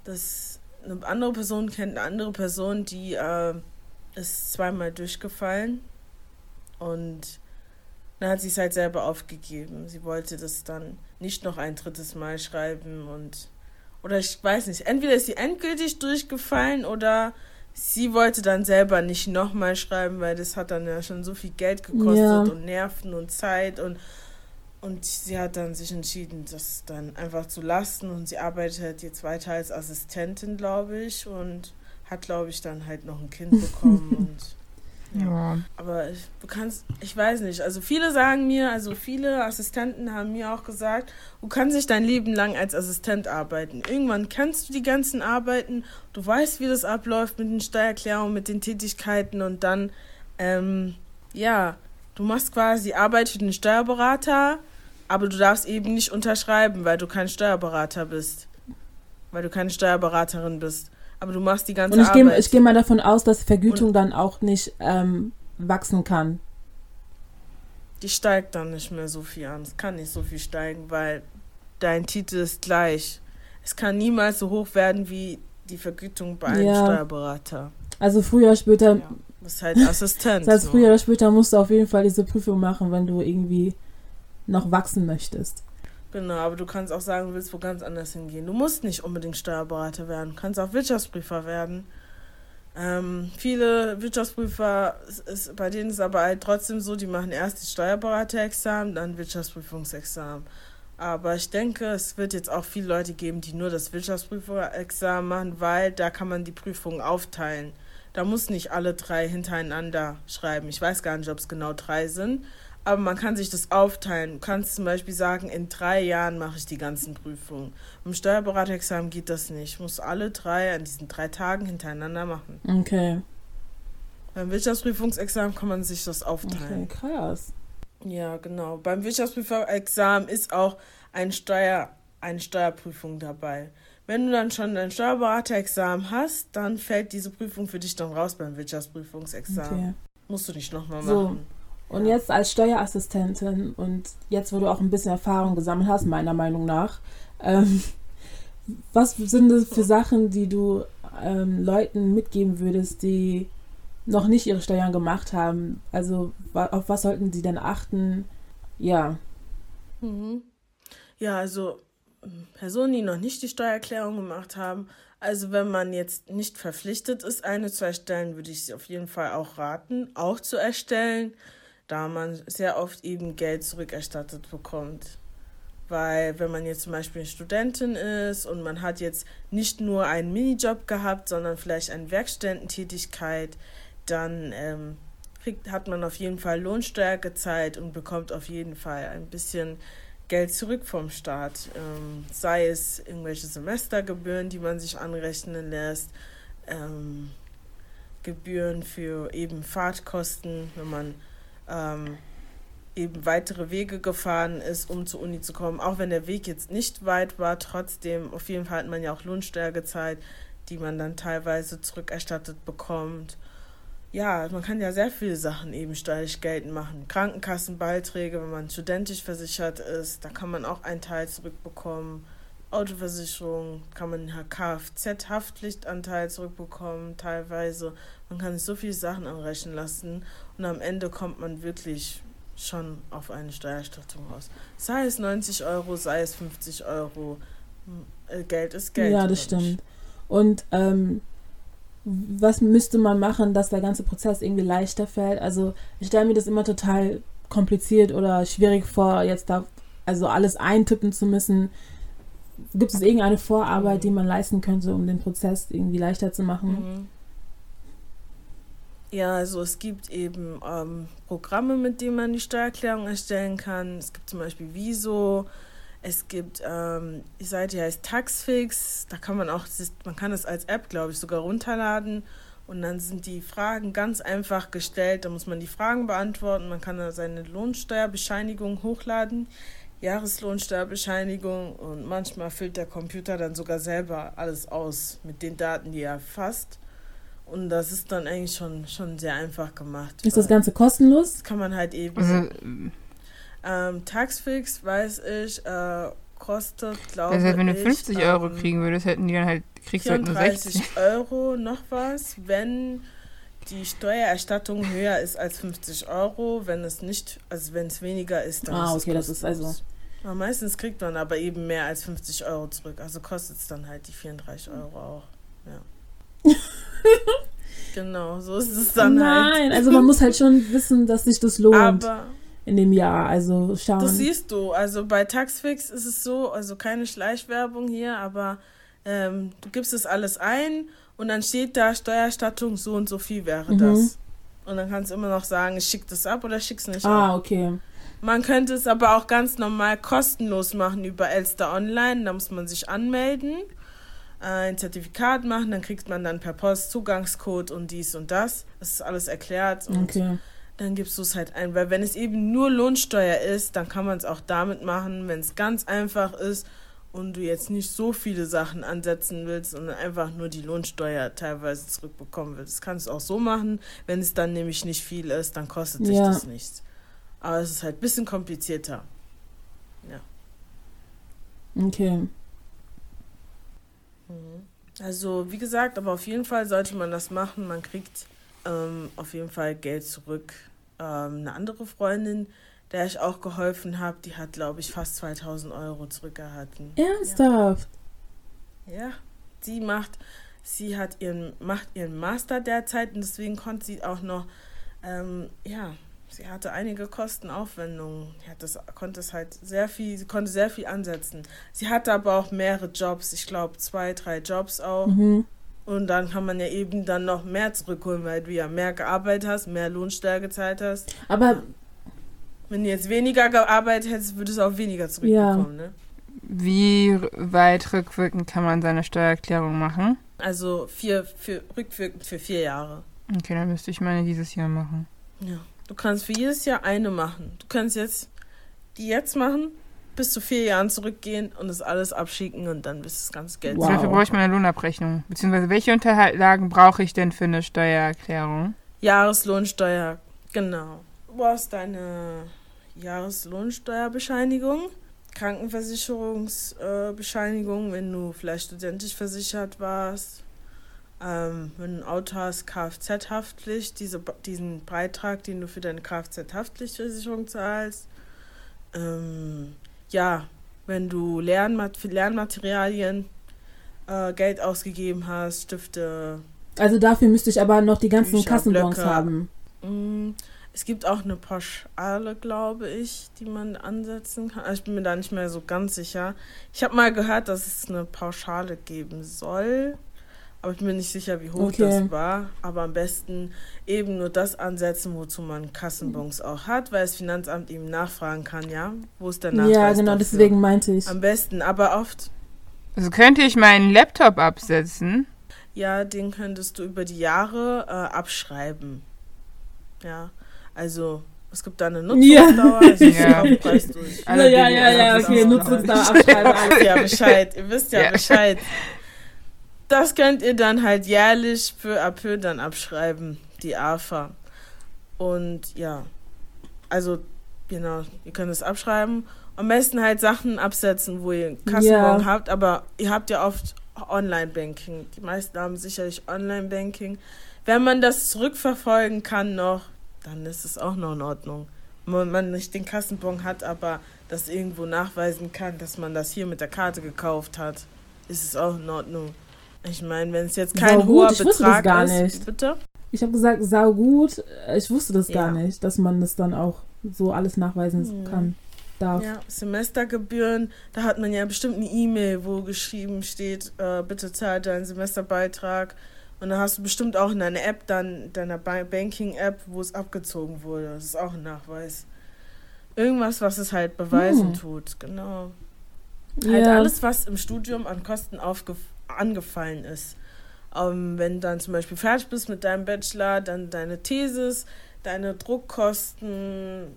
dass eine andere Person kennt eine andere Person, die äh, ist zweimal durchgefallen und dann hat sie es halt selber aufgegeben. Sie wollte das dann nicht noch ein drittes Mal schreiben und oder ich weiß nicht, entweder ist sie endgültig durchgefallen oder sie wollte dann selber nicht nochmal schreiben, weil das hat dann ja schon so viel Geld gekostet Ja. und Nerven und Zeit und und sie hat dann sich entschieden, das dann einfach zu lassen und sie arbeitet jetzt weiter als Assistentin, glaube ich, und hat, glaube ich, dann halt noch ein Kind bekommen und Ja. aber ich, du kannst, ich weiß nicht. Also viele sagen mir, also viele Assistenten haben mir auch gesagt, du kannst nicht dein Leben lang als Assistent arbeiten. Irgendwann kennst du die ganzen Arbeiten, du weißt, wie das abläuft mit den Steuererklärungen, mit den Tätigkeiten und dann, ähm, ja, du machst quasi Arbeit für den Steuerberater, aber du darfst eben nicht unterschreiben, weil du kein Steuerberater bist. Weil du keine Steuerberaterin bist. Aber du machst die ganze und ich gehe Arbeit. ich geh mal davon aus, dass Vergütung dann auch nicht ähm, wachsen kann. Die steigt dann nicht mehr so viel an. Es kann nicht so viel steigen, weil dein Titel ist gleich. Es kann niemals so hoch werden wie die Vergütung bei einem Ja. Steuerberater. Also früher oder später, Ja. Das ist halt Assistent. das heißt, so. früher oder später musst du auf jeden Fall diese Prüfung machen, wenn du irgendwie noch wachsen möchtest. Genau, aber du kannst auch sagen, du willst wo ganz anders hingehen. Du musst nicht unbedingt Steuerberater werden. Du kannst auch Wirtschaftsprüfer werden. Ähm, viele Wirtschaftsprüfer, es ist, bei denen ist es aber halt trotzdem so, die machen erst das Steuerberaterexamen, dann Wirtschaftsprüfungsexamen. Aber ich denke, es wird jetzt auch viele Leute geben, die nur das Wirtschaftsprüferexamen machen, weil da kann man die Prüfungen aufteilen. Da muss nicht alle drei hintereinander schreiben. Ich weiß gar nicht, ob es genau drei sind, aber man kann sich das aufteilen. Du kannst zum Beispiel sagen, in drei Jahren mache ich die ganzen Prüfungen. Im Steuerberaterexamen geht das nicht. Ich muss alle drei an diesen drei Tagen hintereinander machen. Okay, Beim Wirtschaftsprüfungsexamen kann man sich das okay, aufteilen. krass. Ja, genau. Beim Wirtschaftsprüferexamen ist auch ein Steuer, eine Steuerprüfung dabei. Wenn du dann schon ein Steuerberaterexamen hast, dann fällt diese Prüfung für dich dann raus beim Wirtschaftsprüfungsexamen. Okay. Musst du nicht nochmal So. Und jetzt als Steuerassistentin und jetzt, wo du auch ein bisschen Erfahrung gesammelt hast, meiner Meinung nach, ähm, was sind das für Sachen, die du ähm, Leuten mitgeben würdest, die noch nicht ihre Steuern gemacht haben? Also auf was sollten sie denn achten? Ja, Mhm. Ja, also Personen, die noch nicht die Steuererklärung gemacht haben, also wenn man jetzt nicht verpflichtet ist, eine zu erstellen, würde ich sie auf jeden Fall auch raten, auch zu erstellen, da man sehr oft eben Geld zurückerstattet bekommt. Weil wenn man jetzt zum Beispiel Studentin ist und man hat jetzt nicht nur einen Minijob gehabt, sondern vielleicht eine Werkstättentätigkeit, dann ähm, kriegt, hat man auf jeden Fall Lohnsteuer gezahlt und bekommt auf jeden Fall ein bisschen Geld zurück vom Staat. Ähm, sei es irgendwelche Semestergebühren, die man sich anrechnen lässt, ähm, Gebühren für eben Fahrtkosten, wenn man ähm, eben weitere Wege gefahren ist, um zur Uni zu kommen. Auch wenn der Weg jetzt nicht weit war, trotzdem, auf jeden Fall hat man ja auch Lohnsteuer gezahlt, die man dann teilweise zurückerstattet bekommt. Ja, man kann ja sehr viele Sachen eben steuerlich geltend machen. Krankenkassenbeiträge, wenn man studentisch versichert ist, da kann man auch einen Teil zurückbekommen. Autoversicherung kann man Kfz-Haftpflichtanteil zurückbekommen, teilweise. Man kann sich so viele Sachen anrechnen lassen und am Ende kommt man wirklich schon auf eine Steuererstattung raus. Sei es 90 Euro, sei es 50 Euro. Äh, Geld ist Geld. ja, das nicht? stimmt. Und ähm, was müsste man machen, dass der ganze Prozess irgendwie leichter fällt? Also ich stelle mir das immer total kompliziert oder schwierig vor, jetzt da also alles eintippen zu müssen. Gibt es irgendeine Vorarbeit, die man leisten könnte, um den Prozess irgendwie leichter zu machen? Mhm. Ja, also es gibt eben ähm, Programme, mit denen man die Steuererklärung erstellen kann. Es gibt zum Beispiel Viso. Es gibt, ähm, die Seite heißt Taxfix. Da kann man auch, man kann es als App, glaube ich, sogar runterladen. Und dann sind die Fragen ganz einfach gestellt. Da muss man die Fragen beantworten. Man kann da seine Lohnsteuerbescheinigung hochladen, Jahreslohnsteuerbescheinigung. Und manchmal füllt der Computer dann sogar selber alles aus mit den Daten, die er erfasst. Und das ist dann eigentlich schon, schon sehr einfach gemacht. Ist das Ganze kostenlos? das kann man halt eben. Also, Ähm, Taxfix, weiß ich, äh, kostet, glaube also wenn du ich. 50 Euro ähm, kriegen würdest, hätten die dann halt, kriegst du halt nur 60. 34 Euro noch was, wenn die Steuererstattung höher ist als 50 Euro. Wenn es nicht, also wenn es weniger ist, dann Ah, ist okay, es das ist also-. Aber meistens kriegt man aber eben mehr als 50 Euro zurück. Also kostet es dann halt die 34 Euro auch. Ja. genau, so ist es dann halt. Nein, also man muss halt schon wissen, dass sich das lohnt Aber in dem Jahr. Also schauen. Das siehst du. Also bei Taxfix ist es so, also keine Schleichwerbung hier, aber ähm, du gibst es alles ein und dann steht da Steuererstattung so und so viel wäre Mhm. das. Und dann kannst du immer noch sagen, ich schick das ab oder schick's nicht ab. ah, okay. Man könnte es aber auch ganz normal kostenlos machen über Elster Online. Da muss man sich anmelden, ein Zertifikat machen, dann kriegt man dann per Post Zugangscode und dies und das. Das ist alles erklärt. Und Okay. dann gibst du es halt ein. Weil wenn es eben nur Lohnsteuer ist, dann kann man es auch damit machen, wenn es ganz einfach ist und du jetzt nicht so viele Sachen ansetzen willst und einfach nur die Lohnsteuer teilweise zurückbekommen willst. Das kannst du auch so machen. Wenn es dann nämlich nicht viel ist, dann kostet dich Ja. das nichts. Aber es ist halt ein bisschen komplizierter. Okay. Also, wie gesagt, aber auf jeden Fall sollte man das machen. Man kriegt ähm, auf jeden Fall Geld zurück. Ähm, eine andere Freundin, der ich auch geholfen habe, die hat, glaube ich, fast 2000 Euro zurückerhalten. Ernsthaft? Ja, sie macht, sie hat ihren, macht ihren Master derzeit und deswegen konnte sie auch noch, ähm, ja, sie hatte einige Kostenaufwendungen. Sie hat das, konnte es halt sehr viel, sie konnte sehr viel ansetzen. Sie hatte aber auch mehrere Jobs, ich glaube zwei, drei Jobs auch. Mhm. Und dann kann man ja eben dann noch mehr zurückholen, weil du ja mehr gearbeitet hast, mehr Lohnsteuer gezahlt hast. Aber Wenn du jetzt weniger gearbeitet hättest, würdest du auch weniger zurückbekommen, ne? Wie weit rückwirkend kann man seine Steuererklärung machen? Also vier, für, rückwirkend für vier Jahre. Okay, dann müsste ich meine dieses Jahr machen. Ja. Du kannst für jedes Jahr eine machen. Du kannst jetzt die jetzt machen, bis zu vier Jahren zurückgehen und das alles abschicken und dann bist das ganze Geld. Wow. Dafür brauche ich meine Lohnabrechnung. Beziehungsweise welche Unterlagen brauche ich denn für eine Steuererklärung? Jahreslohnsteuer, genau. Du brauchst deine Jahreslohnsteuerbescheinigung, Krankenversicherungsbescheinigung, äh, wenn du vielleicht studentisch versichert warst. Ähm, wenn du ein Auto hast, Kfz-Haftpflicht, diese, diesen Beitrag, den du für deine Kfz-Haftpflichtversicherung zahlst. Ähm, ja, wenn du Lernmat für Lernmaterialien äh, Geld ausgegeben hast, Stifte, also dafür müsste ich aber noch die ganzen Bücher, Kassenbons Blöcke. haben. Mm, Es gibt auch eine Pauschale, glaube ich, die man ansetzen kann. Also ich bin mir da nicht mehr so ganz sicher. Ich habe mal gehört, dass es eine Pauschale geben soll. Aber ich bin mir nicht sicher, wie hoch Okay. das war. Aber am besten eben nur das ansetzen, wozu man Kassenbons auch hat, weil das Finanzamt eben nachfragen kann, ja, wo ist der Nachweis Ja, genau, dafür? deswegen meinte ich. Am besten, aber oft, Also könnte ich meinen Laptop absetzen? ja, den könntest du über die Jahre äh, abschreiben. Ja, also es gibt da eine Ja. Nutzungsdauer, also ich Ja. Preis durch. Ja, ja, ja, absetzen. okay, Nutzungsdauer abschreiben. Ihr wisst ja Bescheid, ihr wisst ja, Ja. Bescheid. Das könnt ihr dann halt jährlich peu à peu dann abschreiben, die AFA. Und ja, also genau, ihr könnt es abschreiben. Am besten halt Sachen absetzen, wo ihr Kassenbon Ja. habt, aber ihr habt ja oft Online-Banking. Die meisten haben sicherlich Online-Banking. Wenn man das zurückverfolgen kann noch, dann ist es auch noch in Ordnung. Wenn man nicht den Kassenbon hat, aber das irgendwo nachweisen kann, dass man das hier mit der Karte gekauft hat, ist es auch in Ordnung. Ich meine, wenn es jetzt kein Sau gut, hoher ich wusste das Betrag gar ist, nicht. bitte? Ich habe gesagt, sau gut. Ich wusste das gar Ja. nicht, dass man das dann auch so alles nachweisen Mhm. kann. Darf. Ja, Semestergebühren, da hat man ja bestimmt eine E-Mail, wo geschrieben steht, äh, bitte zahlt deinen Semesterbeitrag. Und dann hast du bestimmt auch in deiner App dann, deiner Ba- Banking-App, wo es abgezogen wurde. Das ist auch ein Nachweis. Irgendwas, was es halt beweisen Hm. tut, genau. Halt Ja. alles, was im Studium an Kosten aufgef angefallen ist. Ähm, wenn du dann zum Beispiel fertig bist mit deinem Bachelor, dann deine Thesis, deine Druckkosten,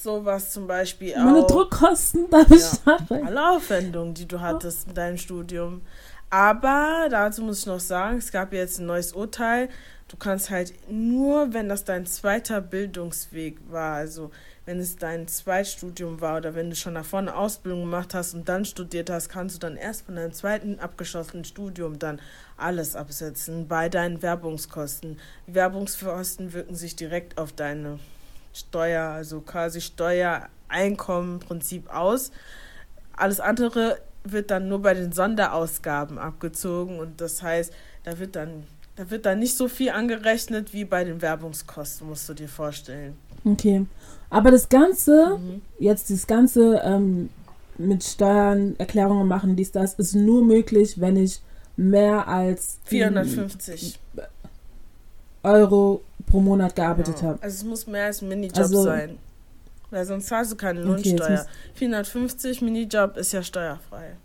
sowas zum Beispiel Meine auch. Druckkosten, darf ich Ja. sagen? Alle Aufwendungen, die du hattest in deinem Studium. Aber dazu muss ich noch sagen, es gab jetzt ein neues Urteil. Du kannst halt nur, wenn das dein zweiter Bildungsweg war, also wenn es dein Zweitstudium war oder wenn du schon davor eine Ausbildung gemacht hast und dann studiert hast, kannst du dann erst von deinem zweiten abgeschlossenen Studium dann alles absetzen bei deinen Werbungskosten. Werbungskosten wirken sich direkt auf deine Steuer, also quasi Steuereinkommen im Prinzip aus. Alles andere wird dann nur bei den Sonderausgaben abgezogen und das heißt, da wird dann da wird dann nicht so viel angerechnet wie bei den Werbungskosten, musst du dir vorstellen. Okay. Aber das Ganze, Mhm. jetzt das Ganze ähm, mit Steuern, Erklärungen machen, dies, das, ist nur möglich, wenn ich mehr als 450. Euro pro Monat gearbeitet Ja. habe. Also es muss mehr als ein Minijob Also- sein. Weil sonst zahlst du keine Okay, Lohnsteuer. muss- 450 Minijob ist ja steuerfrei.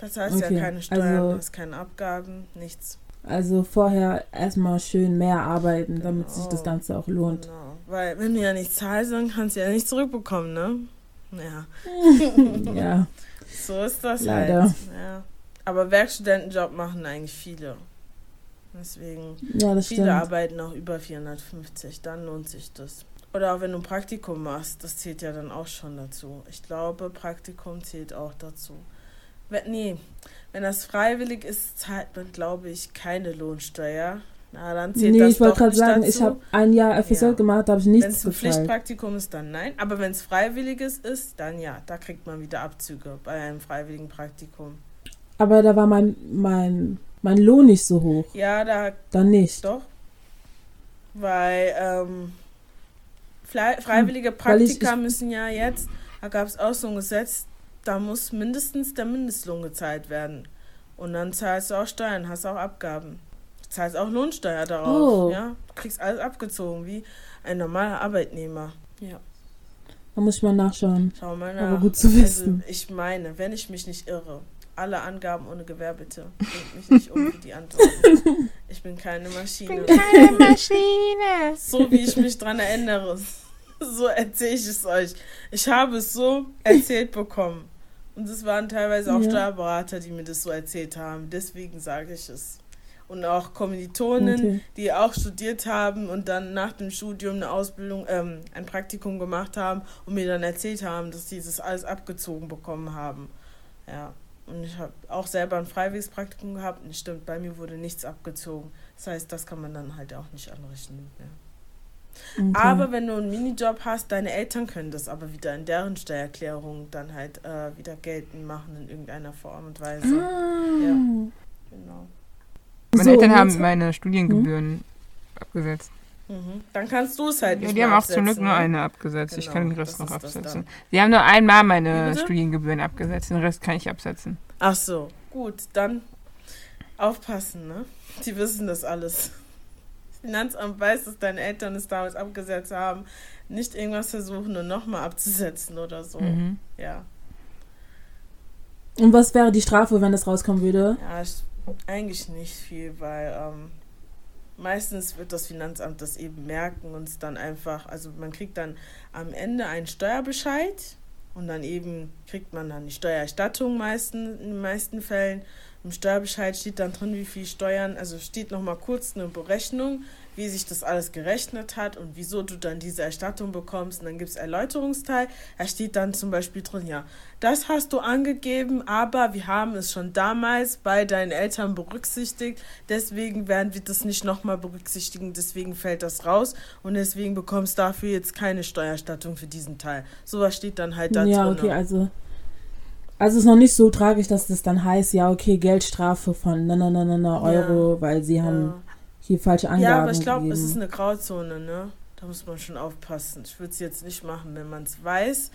Das heißt Okay, ja keine Steuern, also- du hast keine Abgaben, nichts. Also vorher erstmal schön mehr arbeiten, damit sich das Genau. Ganze auch lohnt. Genau. Weil wenn du ja nicht zahlst, dann kannst du ja nicht zurückbekommen, ne? Ja. Ja. So ist das Leider. halt. Ja. Aber Werkstudentenjob machen eigentlich viele. Deswegen, Ja, das viele stimmt. arbeiten auch über 450, dann lohnt sich das. Oder auch wenn du ein Praktikum machst, das zählt ja dann auch schon dazu. Ich glaube, Praktikum zählt auch dazu. Wenn, nee, wenn das freiwillig ist, zahlt man, glaube ich, keine Lohnsteuer. Na, dann zählt Nee, das ich wollte gerade sagen, dazu. ich habe ein Jahr FSJ Ja. gemacht, da habe ich Wenn nichts es ein bezahlt. Pflichtpraktikum ist, dann nein. Aber wenn es freiwilliges ist, dann ja. Da kriegt man wieder Abzüge bei einem freiwilligen Praktikum. Aber da war mein, mein, mein Lohn nicht so hoch. Ja, da Dann nicht. doch. Weil ähm, frei- freiwillige Hm, weil ich- Praktika ich- müssen ja jetzt, da gab es auch so ein Gesetz, da muss mindestens der Mindestlohn gezahlt werden. Und dann zahlst du auch Steuern, hast auch Abgaben. Zahlst auch Lohnsteuer darauf. Oh. Ja? Du kriegst alles abgezogen, wie ein normaler Arbeitnehmer. Ja. Da muss ich mal nachschauen. Schau mal Aber nach. gut zu wissen. Also ich meine, wenn ich mich nicht irre, alle Angaben ohne Gewähr bitte. Bringt mich nicht um wie die Antworten. Ich bin keine Maschine. Keine Maschine. So wie ich mich dran erinnere, so erzähle ich es euch. Ich habe es so erzählt bekommen. Und es waren teilweise auch Ja. Steuerberater, die mir das so erzählt haben. Deswegen sage ich es. Und auch Kommilitonen, Okay. die auch studiert haben und dann nach dem Studium eine Ausbildung, ähm, ein Praktikum gemacht haben und mir dann erzählt haben, dass sie das alles abgezogen bekommen haben. Ja. Und ich habe auch selber ein freiwilliges Praktikum gehabt und stimmt, bei mir wurde nichts abgezogen. Das heißt, das kann man dann halt auch nicht anrechnen. Ja. Okay. Aber wenn du einen Minijob hast, deine Eltern können das aber wieder in deren Steuererklärung dann halt äh, wieder geltend machen in irgendeiner Form und Weise. Ah. Ja. Genau. Meine So, Eltern haben meine Studiengebühren abgesetzt. Mhm. Dann kannst du es halt Ja, nicht die haben auch zum Glück nur ne? eine abgesetzt. ich Genau, kann den Rest noch absetzen. Sie haben nur einmal meine bitte? Studiengebühren abgesetzt. Den Rest kann ich absetzen. Ach so, gut, dann aufpassen, ne? Die wissen das alles. Das Finanzamt weiß, dass deine Eltern es damals abgesetzt haben. Nicht irgendwas versuchen und nochmal abzusetzen oder so. Mhm. Ja. Und was wäre die Strafe, wenn das rauskommen würde? Ja, ich, eigentlich nicht viel, weil ähm, meistens wird das Finanzamt das eben merken und es dann einfach, also man kriegt dann am Ende einen Steuerbescheid und dann eben kriegt man dann die Steuererstattung meisten, in den meisten Fällen. Im Steuerbescheid steht dann drin, wie viel Steuern, also steht nochmal kurz eine Berechnung, wie sich das alles gerechnet hat und wieso du dann diese Erstattung bekommst. Und dann gibt es Erläuterungsteil. Da steht dann zum Beispiel drin, ja, das hast du angegeben, aber wir haben es schon damals bei deinen Eltern berücksichtigt. Deswegen werden wir das nicht nochmal berücksichtigen. Deswegen fällt das raus und deswegen bekommst du dafür jetzt keine Steuererstattung für diesen Teil. Sowas steht dann halt da ja, drin. okay, also. Also es ist noch nicht so tragisch, dass das dann heißt, ja, okay, Geldstrafe von na, na, na, na, na Ja. Euro, weil sie haben Ja. Hier falsche Angaben Ja, aber ich glaube, es ist eine Grauzone, ne? Da muss man schon aufpassen. Ich würde es jetzt nicht machen. Wenn man es weiß,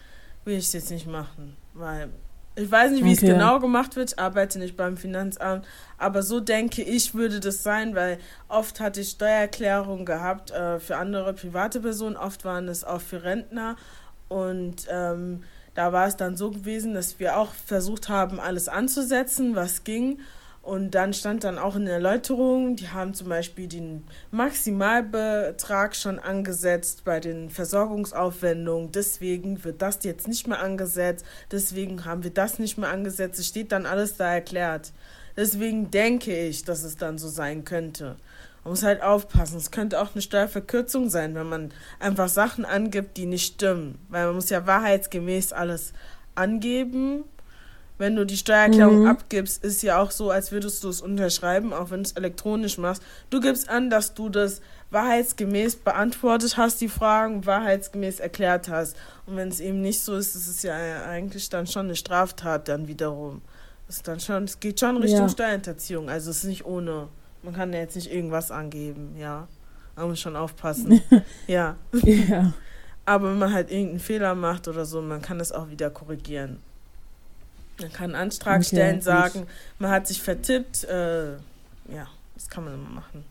will ich es jetzt nicht machen. Weil ich weiß nicht, wie Okay. es genau gemacht wird. Ich arbeite nicht beim Finanzamt. Aber so denke ich, würde das sein, weil oft hatte ich Steuererklärungen gehabt äh, für andere private Personen. Oft waren es auch für Rentner. Und ähm, da war es dann so gewesen, dass wir auch versucht haben, alles anzusetzen, was ging. Und dann stand dann auch in der Erläuterung, die haben zum Beispiel den Maximalbetrag schon angesetzt bei den Versorgungsaufwendungen. Deswegen wird das jetzt nicht mehr angesetzt. Deswegen haben wir das nicht mehr angesetzt. Es steht dann alles da erklärt. Deswegen denke ich, dass es dann so sein könnte. Man muss halt aufpassen. Es könnte auch eine Steuerverkürzung sein, wenn man einfach Sachen angibt, die nicht stimmen. Weil man muss ja wahrheitsgemäß alles angeben. Wenn du die Steuererklärung Mhm. abgibst, ist ja auch so, als würdest du es unterschreiben, auch wenn du es elektronisch machst. Du gibst an, dass du das wahrheitsgemäß beantwortet hast, die Fragen wahrheitsgemäß erklärt hast. Und wenn es eben nicht so ist, ist es ja eigentlich dann schon eine Straftat dann wiederum. Das ist dann schon, es geht schon Richtung Ja. Steuerhinterziehung. Also es ist nicht ohne. Man kann ja jetzt nicht irgendwas angeben, ja. Man muss schon aufpassen. ja. ja. Aber wenn man halt irgendeinen Fehler macht oder so, man kann das auch wieder korrigieren. Man kann einen Antrag Okay, stellen, sagen, man hat sich vertippt. Äh, ja, das kann man immer machen.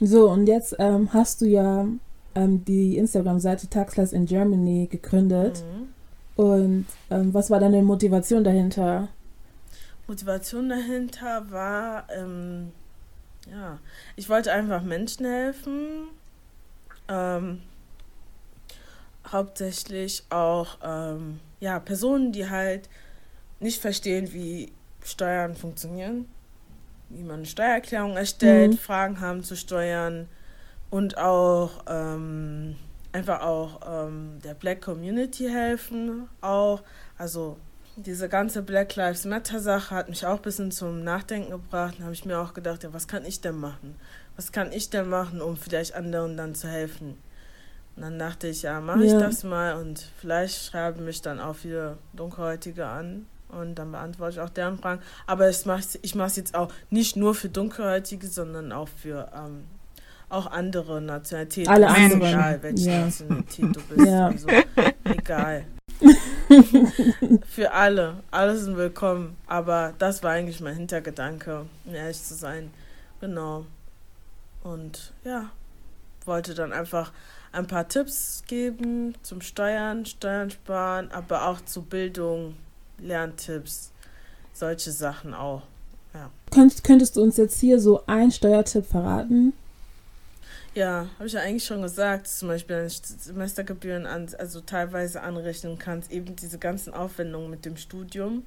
So, und jetzt ähm, hast du ja ähm, die Instagram-Seite Taxless in Germany gegründet. Mhm. Und ähm, was war deine Motivation dahinter? Motivation dahinter war, ähm, ja, ich wollte einfach Menschen helfen. Ähm, hauptsächlich auch, ähm, ja, Personen, die halt nicht verstehen, wie Steuern funktionieren, wie man eine Steuererklärung erstellt, Mhm. Fragen haben zu Steuern und auch ähm, einfach auch ähm, der Black Community helfen. Auch, also diese ganze Black Lives Matter Sache hat mich auch ein bisschen zum Nachdenken gebracht. Da habe ich mir auch gedacht, ja, was kann ich denn machen? Was kann ich denn machen, um vielleicht anderen dann zu helfen? Und dann dachte ich, ja, mache ich Ja. das mal und vielleicht schreiben mich dann auch viele Dunkelhäutige an und dann beantworte ich auch deren Fragen. Aber ich mache ich mache es jetzt auch nicht nur für Dunkelhäutige, sondern auch für ähm, auch andere Nationalitäten. Alle anderen. Egal, welche Ja. Nationalität du bist. Ja. Also, egal. für alle. Alle sind willkommen. Aber das war eigentlich mein Hintergedanke, um ehrlich zu sein. Genau. Und ja, wollte dann einfach ein paar Tipps geben zum Steuern, Steuern sparen, aber auch zu Bildung, Lerntipps, solche Sachen auch. Könnt, könntest du uns jetzt hier so einen Steuertipp verraten? Ja, habe ich ja eigentlich schon gesagt, zum Beispiel ich Semestergebühren an, also teilweise anrechnen kannst, eben diese ganzen Aufwendungen mit dem Studium.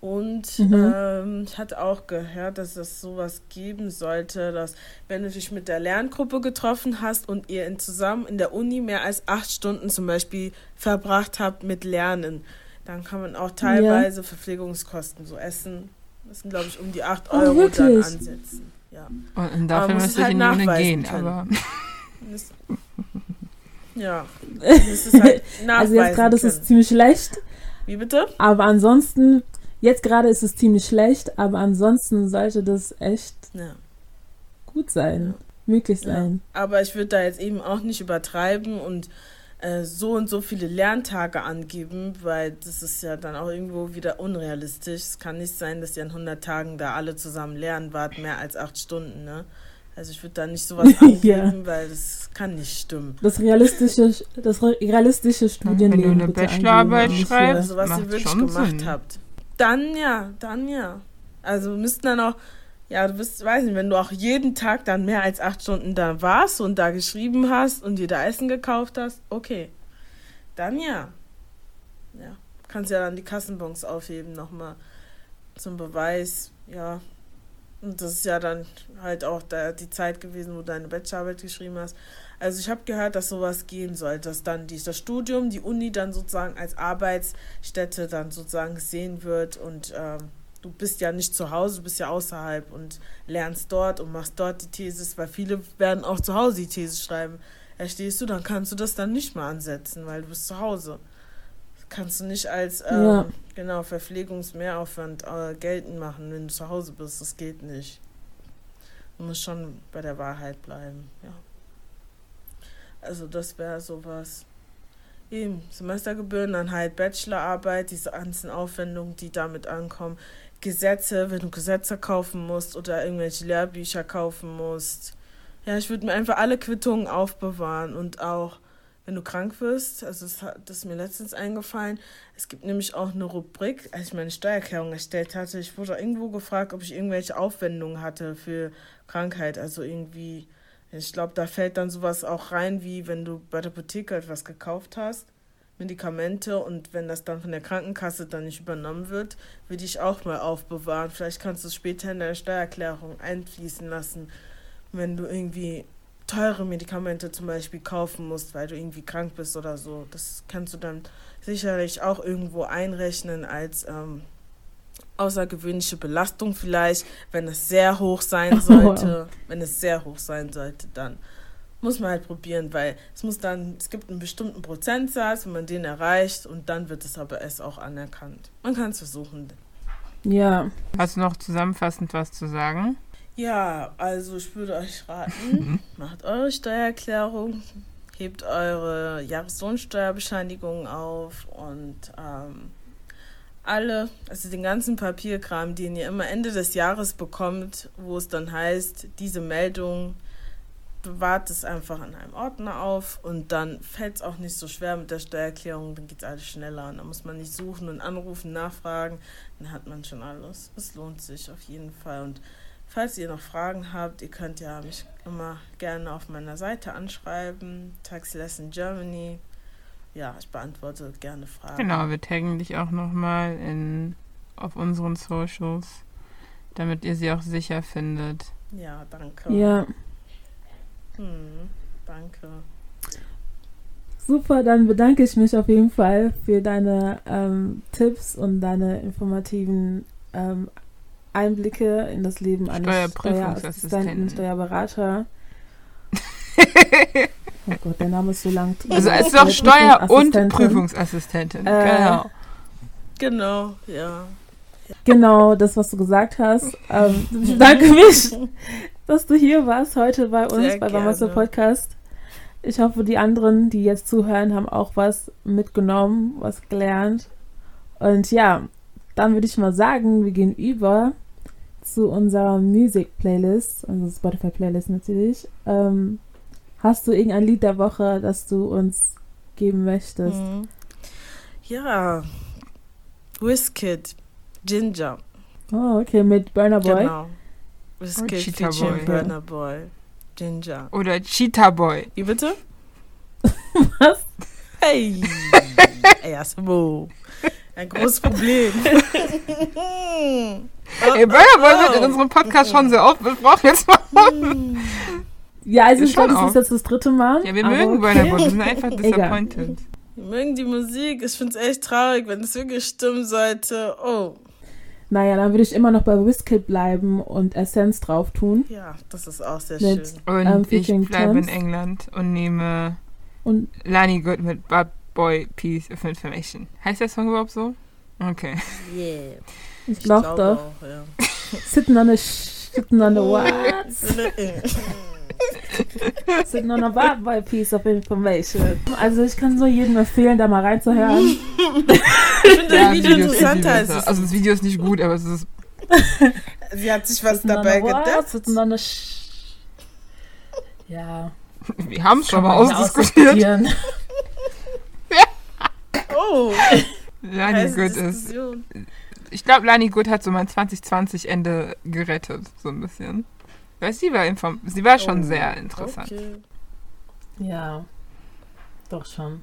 Und Mhm. ähm, ich hatte auch gehört, dass es sowas geben sollte, dass wenn du dich mit der Lerngruppe getroffen hast und ihr in zusammen in der Uni mehr als acht Stunden zum Beispiel verbracht habt mit Lernen, dann kann man auch teilweise Verpflegungskosten, so Essen, das sind glaube ich um die acht Oh, Euro dann wirklich? ansetzen. Ja. Und, und dafür müsste ich halt in die Uni nachweisen gehen. können. Aber Das, ja, das ist halt Also jetzt gerade ist es ziemlich schlecht, Wie bitte? aber ansonsten, jetzt gerade ist es ziemlich schlecht, aber ansonsten sollte das echt Ja. gut sein, möglich sein. Aber ich würde da jetzt eben auch nicht übertreiben und äh, so und so viele Lerntage angeben, weil das ist ja dann auch irgendwo wieder unrealistisch. Es kann nicht sein, dass ihr an 100 Tagen da alle zusammen lernen wart, mehr als acht Stunden, ne? Also ich würde da nicht sowas angeben, Ja. weil das kann nicht stimmen. Das realistische, das re- realistische Studienleben. wenn du eine Bachelorarbeit schreibst, Also was ihr wirklich schon gemacht Sinn. habt. Dann ja, dann ja. Also müssten dann auch, ja, du bist, weiß nicht, wenn du auch jeden Tag dann mehr als acht Stunden da warst und da geschrieben hast und dir da Essen gekauft hast, okay. Dann ja. Ja. Kannst ja dann die Kassenbons aufheben nochmal zum Beweis, ja. Und das ist ja dann halt auch da die Zeit gewesen, wo du deine Bachelorarbeit geschrieben hast. Also ich habe gehört, dass sowas gehen soll, dass dann die, das Studium, die Uni dann sozusagen als Arbeitsstätte dann sozusagen gesehen wird und ähm, du bist ja nicht zu Hause, du bist ja außerhalb und lernst dort und machst dort die Thesis, weil viele werden auch zu Hause die Thesis schreiben. Verstehst du, dann kannst du das dann nicht mal ansetzen, weil du bist zu Hause. Das kannst du nicht als ähm, Ja. genau Verpflegungsmehraufwand äh, geltend machen, wenn du zu Hause bist. Das geht nicht. Du musst schon bei der Wahrheit bleiben, ja. Also das wäre sowas. Eben, Semestergebühren, dann halt Bachelorarbeit, diese ganzen Aufwendungen, die damit ankommen. Gesetze, wenn du Gesetze kaufen musst oder irgendwelche Lehrbücher kaufen musst. Ja, ich würde mir einfach alle Quittungen aufbewahren und auch, wenn du krank wirst, also das, das ist mir letztens eingefallen, es gibt nämlich auch eine Rubrik, als ich meine Steuererklärung erstellt hatte, ich wurde irgendwo gefragt, ob ich irgendwelche Aufwendungen hatte für Krankheit, also irgendwie, ich glaube, da fällt dann sowas auch rein, wie wenn du bei der Apotheke etwas gekauft hast, Medikamente und wenn das dann von der Krankenkasse dann nicht übernommen wird, würde ich auch mal aufbewahren. Vielleicht kannst du es später in deine Steuererklärung einfließen lassen, wenn du irgendwie teure Medikamente zum Beispiel kaufen musst, weil du irgendwie krank bist oder so. Das kannst du dann sicherlich auch irgendwo einrechnen als ähm, außergewöhnliche Belastung vielleicht, wenn es sehr hoch sein sollte. wenn es sehr hoch sein sollte, dann muss man halt probieren, weil es muss dann, es gibt einen bestimmten Prozentsatz, wenn man den erreicht und dann wird es aber erst auch anerkannt. Man kann es versuchen. Ja, Hast du noch zusammenfassend was zu sagen? Ja, also ich würde euch raten, macht eure Steuererklärung, hebt eure Jahreslohnsteuerbescheinigung auf und ähm, alle, also den ganzen Papierkram, den ihr immer Ende des Jahres bekommt, wo es dann heißt, diese Meldung, bewahrt es einfach in einem Ordner auf und dann fällt es auch nicht so schwer mit der Steuererklärung, dann geht es alles schneller und dann muss man nicht suchen und anrufen, nachfragen, dann hat man schon alles. Es lohnt sich auf jeden Fall und Falls ihr noch Fragen habt, ihr könnt ja mich immer gerne auf meiner Seite anschreiben, Taxi Lesson Germany. ja, ich beantworte gerne Fragen. Genau, wir taggen dich auch nochmal in auf unseren Socials, damit ihr sie auch sicher findet. Ja, danke. Ja, Hm, danke. super. Dann bedanke ich mich auf jeden Fall für deine ähm, Tipps und deine informativen ähm, Einblicke in das Leben eines Steuerprüfungsassistenten. Steuerassistenten, Steuerberater. Oh Gott, der Name ist so lang. Also es ist doch Steuer- und Prüfungsassistentin. Prüfungsassistentin. Äh, genau. Genau, ja. Genau, das, was du gesagt hast. Ähm, ich bedanke mich, dass du hier warst heute bei uns, Sehr bei gerne. Podcast. Ich hoffe, die anderen, die jetzt zuhören, haben auch was mitgenommen, was gelernt. Und ja, dann würde ich mal sagen, wir gehen über zu unserer Music-Playlist, also Spotify-Playlist natürlich. Ähm, hast du irgendein Lied der Woche, das du uns geben möchtest? Mhm. Ja. Wizkid, Ginger. Oh, okay, mit Burner Boy. Genau. Wizkid Cheetah Boy. Burner Boy. Ginger. Oder Cheetah Boy. Wie bitte? Was? Hey! Erstmal. Ein großes Problem. Ey, Burger Boy wird in unserem Podcast schon sehr oft besprochen. Jetzt mal. Ja, also Ist ich glaube, schon das auch. ist jetzt das dritte Mal. Ja, wir mögen okay. Burner Boy. Wir sind einfach Egal. disappointed. Wir mögen die Musik. Ich finde es echt traurig, wenn es wirklich stimmen sollte. Oh, Naja, dann würde ich immer noch bei Wizkid bleiben und Essence drauf tun. ja, das ist auch sehr Mit- schön. Und Ähm, ich bleibe in. England und nehme Und Lani Good mit Bad Boy Piece of Information. Heißt der Song überhaupt so? Okay. Yeah. ich glaube doch. Auch, ja. Sitting on a sh- sitting on a what? On a bad boy piece of information. Also ich kann so jedem empfehlen, da mal reinzuhören. Ich finde das Ja, Video Video ist interessanter es. Also das Video ist nicht gut, aber es ist. Sie hat sich was dabei what? gedacht. Ja. Wir haben es schon mal ja ausdiskutiert. ausdiskutieren. Oh, Lani Good ist. Ich glaube, Lani Good hat so mein 2020 Ende gerettet, so ein bisschen. Weil sie war, inform sie war schon Oh, sehr interessant. Okay. Ja, doch schon.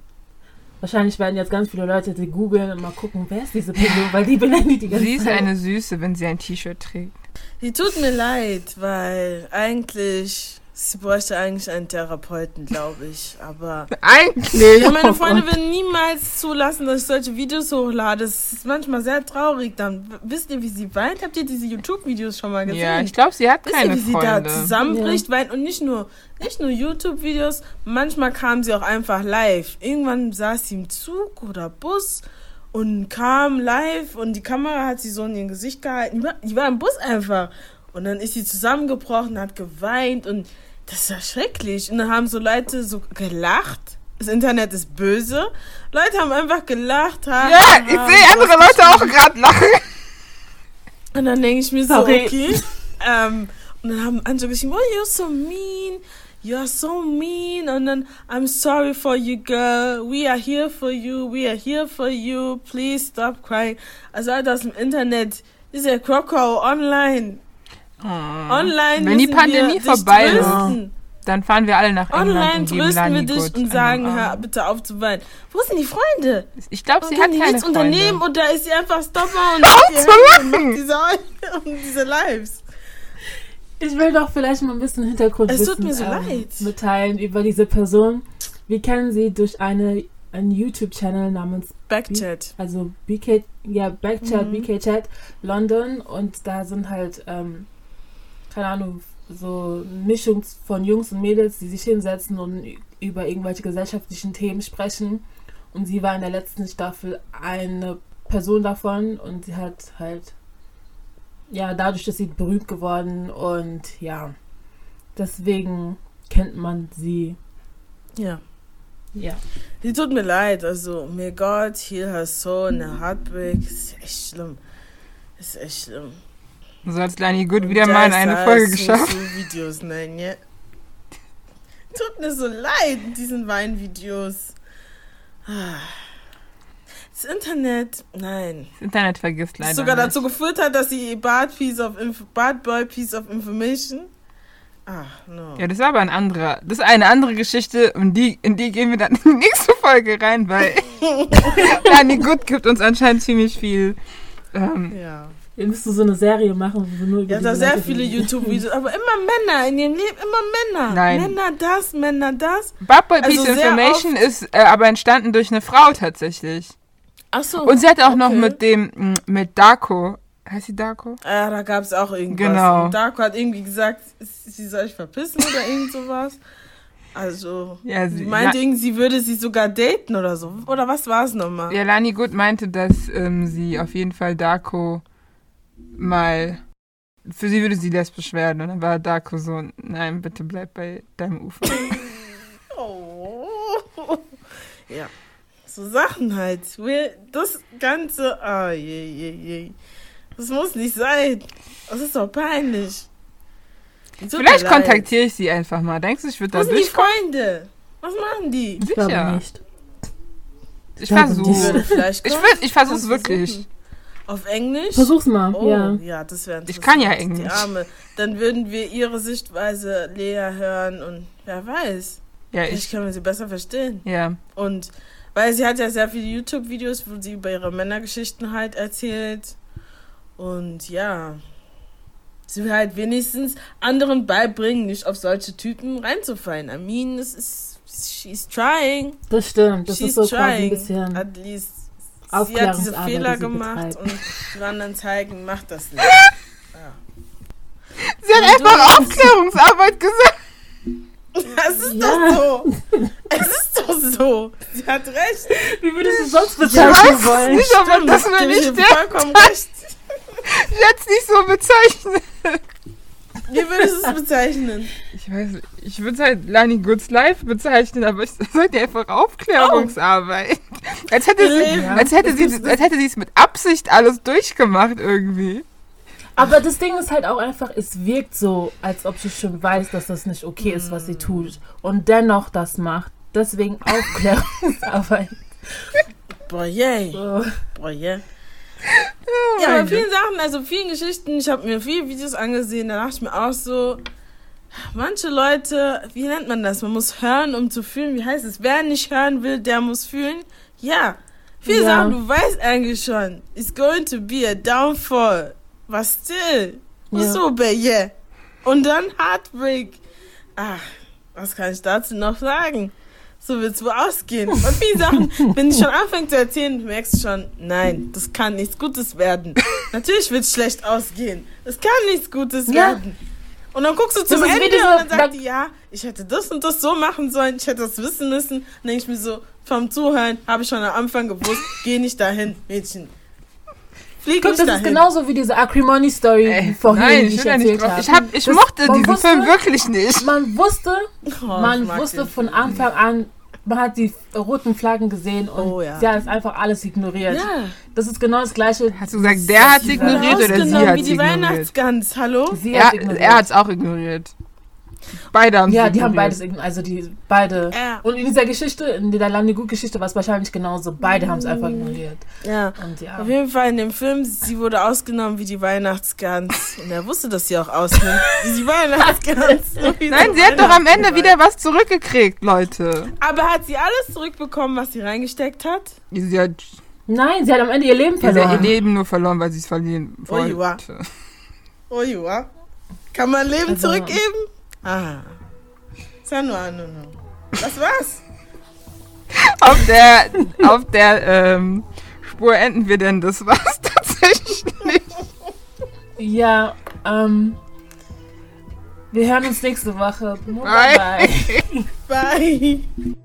Wahrscheinlich werden jetzt ganz viele Leute die googeln und mal gucken, wer ist diese Person, weil die benennen die die ganze Sie ist Zeit. eine Süße, wenn sie ein T-Shirt trägt. Die tut mir leid, weil eigentlich, sie bräuchte eigentlich einen Therapeuten, glaube ich. Aber Eigentlich! ja, meine Oh Freunde Gott. würden niemals zulassen, dass ich solche Videos hochlade. Das ist manchmal sehr traurig. Dann wisst ihr, wie sie weint? Habt ihr diese YouTube-Videos schon mal gesehen? Ja, ich glaube, sie hat Wisst ihr, keine wie sie Freunde. da zusammenbricht? Weil, und nicht nur, nicht nur YouTube-Videos, manchmal kam sie auch einfach live. Irgendwann saß sie im Zug oder Bus und kam live und die Kamera hat sie so in ihr Gesicht gehalten. Die war, die war im Bus einfach. Und dann ist sie zusammengebrochen, hat geweint und das war schrecklich. Und dann haben so Leute so gelacht. Das Internet ist böse. Leute haben einfach gelacht. ha, ja, ich sehe andere Leute auch gerade lachen. und dann denke ich mir so, Sorry. okay. ähm, und dann haben andere geschrieben, oh, you're so mean. You're so mean. Und dann, I'm sorry for you, girl. We are here for you. We are here for you. Please stop crying. Also aus dem Internet. Ist ja Krokau online. Online Wenn die Pandemie vorbei ist, trösten. Dann fahren wir alle nach England Online und geben trösten wir dich und sagen, hör bitte auf zu weinen. Wo sind die Freunde? Ich glaube, Und sie hat keine Freunde. unternehmen und da ist sie einfach Stopper und und macht diese, und diese Lives. Ich will doch vielleicht mal ein bisschen Hintergrund Es tut mir so leid. ähm, mitteilen über diese Person. Wir kennen sie durch eine, einen YouTube-Channel namens Backchat. also BK, ja, Backchat, Mhm. BK Chat London und da sind halt, ähm, keine Ahnung, so eine Mischung von Jungs und Mädels, die sich hinsetzen und über irgendwelche gesellschaftlichen Themen sprechen. Und sie war in der letzten Staffel eine Person davon und sie hat halt, ja, dadurch ist sie berühmt geworden und ja, deswegen kennt man sie. Ja. Ja. Die tut mir leid. Also, may God heal her soul in her heartbreak. Ist echt schlimm. Ist echt schlimm. So hat Lani Good wieder mal in eine Folge geschafft. So Videos, nein, ja. Tut mir so leid, diesen Weinvideos. Das Internet, nein. Das Internet vergisst leider Das sogar nicht. dazu geführt hat, dass sie Bad, Piece of Inf Bad Boy Piece of Information Ach, no. Ja, das ist aber ein anderer. Das ist eine andere Geschichte und die, in die gehen wir dann in die nächste Folge rein, weil Lani Good gibt uns anscheinend ziemlich viel. Ähm, Ja. Ihr müsst so eine Serie machen, wo wir nur über Ja, da sehr Leute viele. YouTube-Videos, aber immer Männer in ihrem Leben, immer Männer. Nein. Männer das, Männer das. Bad Boy Also Peace sehr Information ist äh, aber entstanden durch eine Frau tatsächlich. Ach so. Und sie hat auch noch okay. mit dem, mit Darko. Heißt sie Darko? Ja, da gab es auch irgendwas. Genau. Und Darko hat irgendwie gesagt, sie soll sich verpissen oder irgend sowas. Also, Ja, sie sie, meinte irgendwie, sie würde sie sogar daten oder so. Oder was war es nochmal? ja, Lani Good meinte, dass ähm, sie auf jeden Fall Darko mal. Für sie würde sie lesbisch werden. Und dann war Darko so, nein, bitte bleib bei deinem Ufer. Oh. Ja. So Sachen halt. Wir- Das Ganze. Ah, je, je, je. Das muss nicht sein. Das ist doch peinlich. Vielleicht leid. kontaktiere ich sie einfach mal. Denkst du, ich würde da sind die? Freunde? Was machen die? Ich glaube Sicher. nicht. Ich glaube versuche. Ich, ich versuche es wirklich. versuchen. Auf Englisch? Versuch's mal, Oh, ja. ja, das wäre Ich kann ja. Englisch. Die Arme. Dann würden wir ihre Sichtweise näher hören und wer weiß. Ja, ich. wir sie besser verstehen. Ja. Und weil sie hat ja sehr viele YouTube-Videos, wo sie über ihre Männergeschichten halt erzählt. Und ja, sie will halt wenigstens anderen beibringen, nicht auf solche Typen reinzufallen. I mean, es ist, she's trying. Das stimmt. Das she's ist so quasi ein trying. bisschen. At least. Sie hat diese Fehler die gemacht betreibt. und die anderen zeigen, macht das nicht. Sie hat einfach Aufklärungsarbeit gesagt. Es ist Ja. doch so. Es ist doch so. Sie hat recht. Wie würdest du es sonst Ich bezeichnen wollen? nicht, aber das gebe will ich ich dir vollkommen recht. jetzt nicht so bezeichnen. Wie würdest du es bezeichnen? Ich weiß nicht, ich würde es halt Lani Goods Live bezeichnen, aber ich sollte einfach Aufklärungsarbeit. Als hätte sie, Ja. als hätte sie, als hätte sie es mit Absicht alles durchgemacht irgendwie. Aber das Ding ist halt auch einfach, es wirkt so, als ob sie schon weiß, dass das nicht okay ist, was sie tut. Und dennoch das macht. Deswegen Aufklärungsarbeit. Boah, yay. So. Boah, yeah. Ja, mein aber vielen Sachen, also vielen Geschichten, ich habe mir viele Videos angesehen, da dachte ich mir auch so, manche Leute, wie nennt man das? Man muss hören, um zu fühlen. Wie heißt es? Wer nicht hören will, der muss fühlen. Ja, viele Ja. Sachen, du weißt eigentlich schon, it's going to be a downfall. But still, Ja. so, yeah. Und dann Heartbreak. Ach, was kann ich dazu noch sagen? So wird's wohl ausgehen. Und viele Sachen, wenn ich schon anfange zu erzählen, merkst du schon, nein, das kann nichts Gutes werden. Natürlich wird's schlecht ausgehen. Es kann nichts Gutes Ja. werden. Und dann guckst du zum Ende und dann sagt die, ja, ich hätte das und das so machen sollen, ich hätte das wissen müssen. Dann denke ich mir so, vom Zuhören habe ich schon am Anfang gewusst, geh nicht dahin, Mädchen. Flieg Guck, nicht das dahin. ist genauso wie diese Acrimony-Story vorhin, nein, die ich ich da nicht erzählt habe. Ich, hab, ich Das- mochte diesen wusste- Film wirklich nicht. Man wusste, Oh, ich man wusste von. Anfang an, man hat die roten Flaggen gesehen und Oh, ja. sie hat es einfach alles ignoriert. Ja. Das ist genau das Gleiche. Hast du gesagt, der hat sie ignoriert oder sie hat wie die ignoriert? Weihnachtsgans, hallo? Sie ignoriert. er hat es auch ignoriert. Beide haben ja, die haben beides ignoriert. Also die beide. Ja. Und in dieser Geschichte, in der Landi-Gut-Geschichte war es wahrscheinlich genauso. Beide haben es einfach ignoriert. Ja. Ja. Auf jeden Fall in dem Film, sie wurde ausgenommen wie die Weihnachtsgans. Und er wusste, dass sie auch ausnimmt. Wie die Weihnachtsgans. So wie Nein, sie hat doch am Ende wieder was zurückgekriegt, Leute. Aber hat sie alles zurückbekommen, was sie reingesteckt hat? Sie hat, Nein, sie hat am Ende ihr Leben sie hat ihr verloren. Leben nur verloren, weil sie es verlieren Oh, ja. wollte. Oh ja. Kann man Leben Also- zurückgeben? Ah. Sanu, no, no. Das war's. auf der, auf der ähm, Spur enden wir denn das was tatsächlich. Ja, ähm. Wir hören uns nächste Woche. Bye. Bye. Bye.